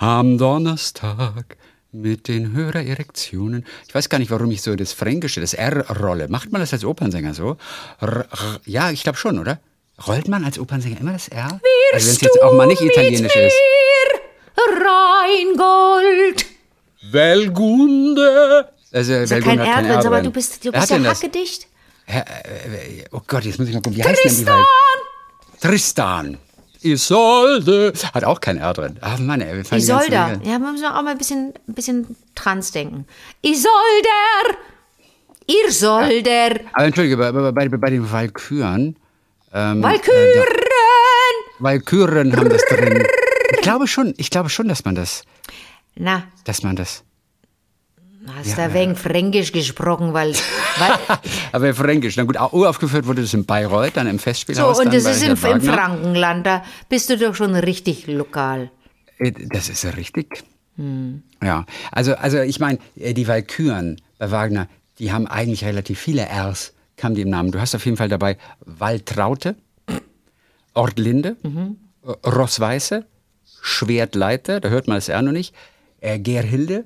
Speaker 2: am Donnerstag mit den Hörererektionen. Ich weiß gar nicht, warum ich so das Fränkische, das R rolle. Macht man das als Opernsänger so? R, r, ja, ich glaube schon, oder? Rollt man als Opernsänger immer das R? also wenn es jetzt auch mal nicht italienisch ist.
Speaker 3: Rheingold.
Speaker 2: Welgunde. Also,
Speaker 3: Ist ja
Speaker 2: Welgunde
Speaker 3: kein R drin, aber du bist, du bist ja
Speaker 2: das?
Speaker 3: Hackedicht.
Speaker 2: Oh Gott, jetzt muss ich mal gucken. Wie heißt denn die
Speaker 3: Tristan.
Speaker 2: Tristan. Isolde. Hat auch kein R drin. Ach Mann, ey, wir fallen
Speaker 3: Isolda. Ja, man muss auch mal ein bisschen, ein bisschen trans denken. Isolder. Ihr Solder.
Speaker 2: Aber entschuldige, bei, bei, bei, bei den Walküren. Ähm,
Speaker 3: Walküren.
Speaker 2: Walküren haben das drin. Ich glaube schon, ich glaube schon, dass man das,
Speaker 3: Na,
Speaker 2: dass man das.
Speaker 3: Hast da wegen Fränkisch gesprochen, weil, weil
Speaker 2: Aber Fränkisch, na gut, uraufgeführt wurde das in Bayreuth, dann im
Speaker 3: so,
Speaker 2: Festspielhaus.
Speaker 3: und
Speaker 2: dann
Speaker 3: das ist im, im. Frankenland, da bist du doch schon richtig lokal.
Speaker 2: Äh, Das ist ja richtig.
Speaker 3: Hm.
Speaker 2: Ja, also, also ich meine, äh, die Walküren bei Wagner, die haben eigentlich relativ viele Rs, kam die im Namen. Du hast auf jeden Fall dabei Waldtraute, Ortlinde,
Speaker 3: Mhm.
Speaker 2: Rossweiße, Schwertleiter, da hört man das R noch nicht, äh, Gerhilde,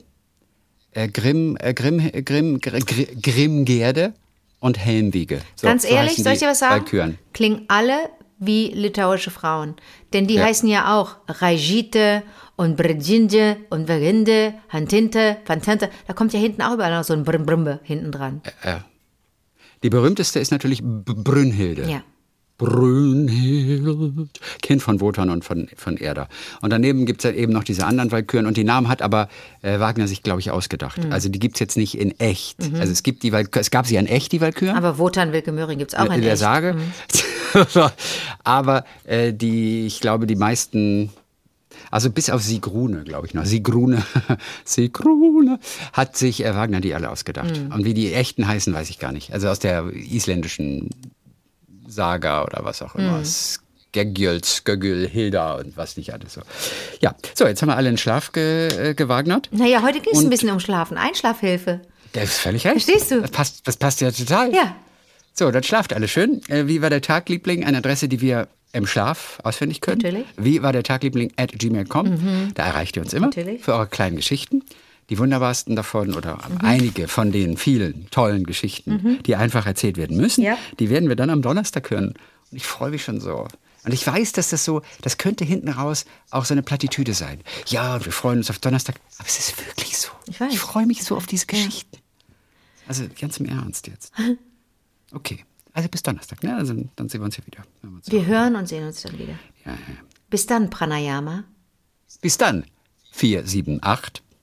Speaker 2: äh, Grimm, äh, Grimm, äh, Grimm, Gr Gr Grimmgerde und Helmwiege. So,
Speaker 3: Ganz
Speaker 2: so
Speaker 3: ehrlich,
Speaker 2: heißen
Speaker 3: soll ich dir was sagen? Klingen alle wie litauische Frauen. Denn die
Speaker 2: Ja.
Speaker 3: heißen ja auch Rajite und Bredjinje und Verinde, Hantinte, Pantente. Da kommt ja hinten auch überall noch so ein Brimbrimbe hinten dran.
Speaker 2: Die berühmteste ist natürlich Brünnhilde.
Speaker 3: Ja.
Speaker 2: Brünnhild, Kind von Wotan und von, von Erda. Und daneben gibt es ja eben noch diese anderen Walküren und die Namen hat aber äh, Wagner sich, glaube ich, ausgedacht.
Speaker 3: Mhm.
Speaker 2: Also die gibt es jetzt nicht in echt. Also es gibt die Walküren, es gab sie in echt, die Walküren.
Speaker 3: Aber Wotan Wilke Möhring gibt es auch
Speaker 2: in
Speaker 3: in
Speaker 2: der
Speaker 3: echt.
Speaker 2: Sage. aber äh, die, ich glaube, die meisten, also bis auf Sigrune, glaube ich noch. Sigrune, Sigrune hat sich äh, Wagner die alle ausgedacht.
Speaker 3: Mhm.
Speaker 2: Und wie die echten heißen, weiß ich gar nicht. Also aus der isländischen Saga oder was auch
Speaker 3: Mhm.
Speaker 2: immer. Skegjöl, Skögül, Hilda und was nicht alles so. Ja, so, jetzt haben wir alle in Schlaf ge, äh, gewagnert.
Speaker 3: Naja, heute ging es ein bisschen um Schlafen. Einschlafhilfe.
Speaker 2: Das ist völlig recht.
Speaker 3: Verstehst du?
Speaker 2: Das passt, das passt ja total.
Speaker 3: Ja.
Speaker 2: So, dann schlaft alle schön. Äh, wie war der Tagliebling? Eine Adresse, die wir im Schlaf auswendig können.
Speaker 3: Natürlich. Mhm.
Speaker 2: Wie war der Tagliebling at gmail.com? Da erreicht ihr uns immer
Speaker 3: Natürlich.
Speaker 2: für eure kleinen Geschichten. Die wunderbarsten davon oder
Speaker 3: Mhm.
Speaker 2: einige von den vielen tollen Geschichten, die einfach erzählt werden müssen,
Speaker 3: Ja.
Speaker 2: die werden wir dann am Donnerstag hören. Und ich freue mich schon so. Und ich weiß, dass das so, das könnte hinten raus auch so eine Plattitüde sein. Ja, wir freuen uns auf Donnerstag. Aber es ist wirklich so.
Speaker 3: Ich
Speaker 2: ich freue mich so auf diese Geschichten. Also ganz im Ernst jetzt. Okay, also bis Donnerstag, ne? Also, dann sehen wir uns hier wieder. Uns
Speaker 3: Wir hören und sehen uns dann wieder.
Speaker 2: Ja, ja.
Speaker 3: Bis dann, Pranayama.
Speaker 2: Bis dann. 4, 7, 8.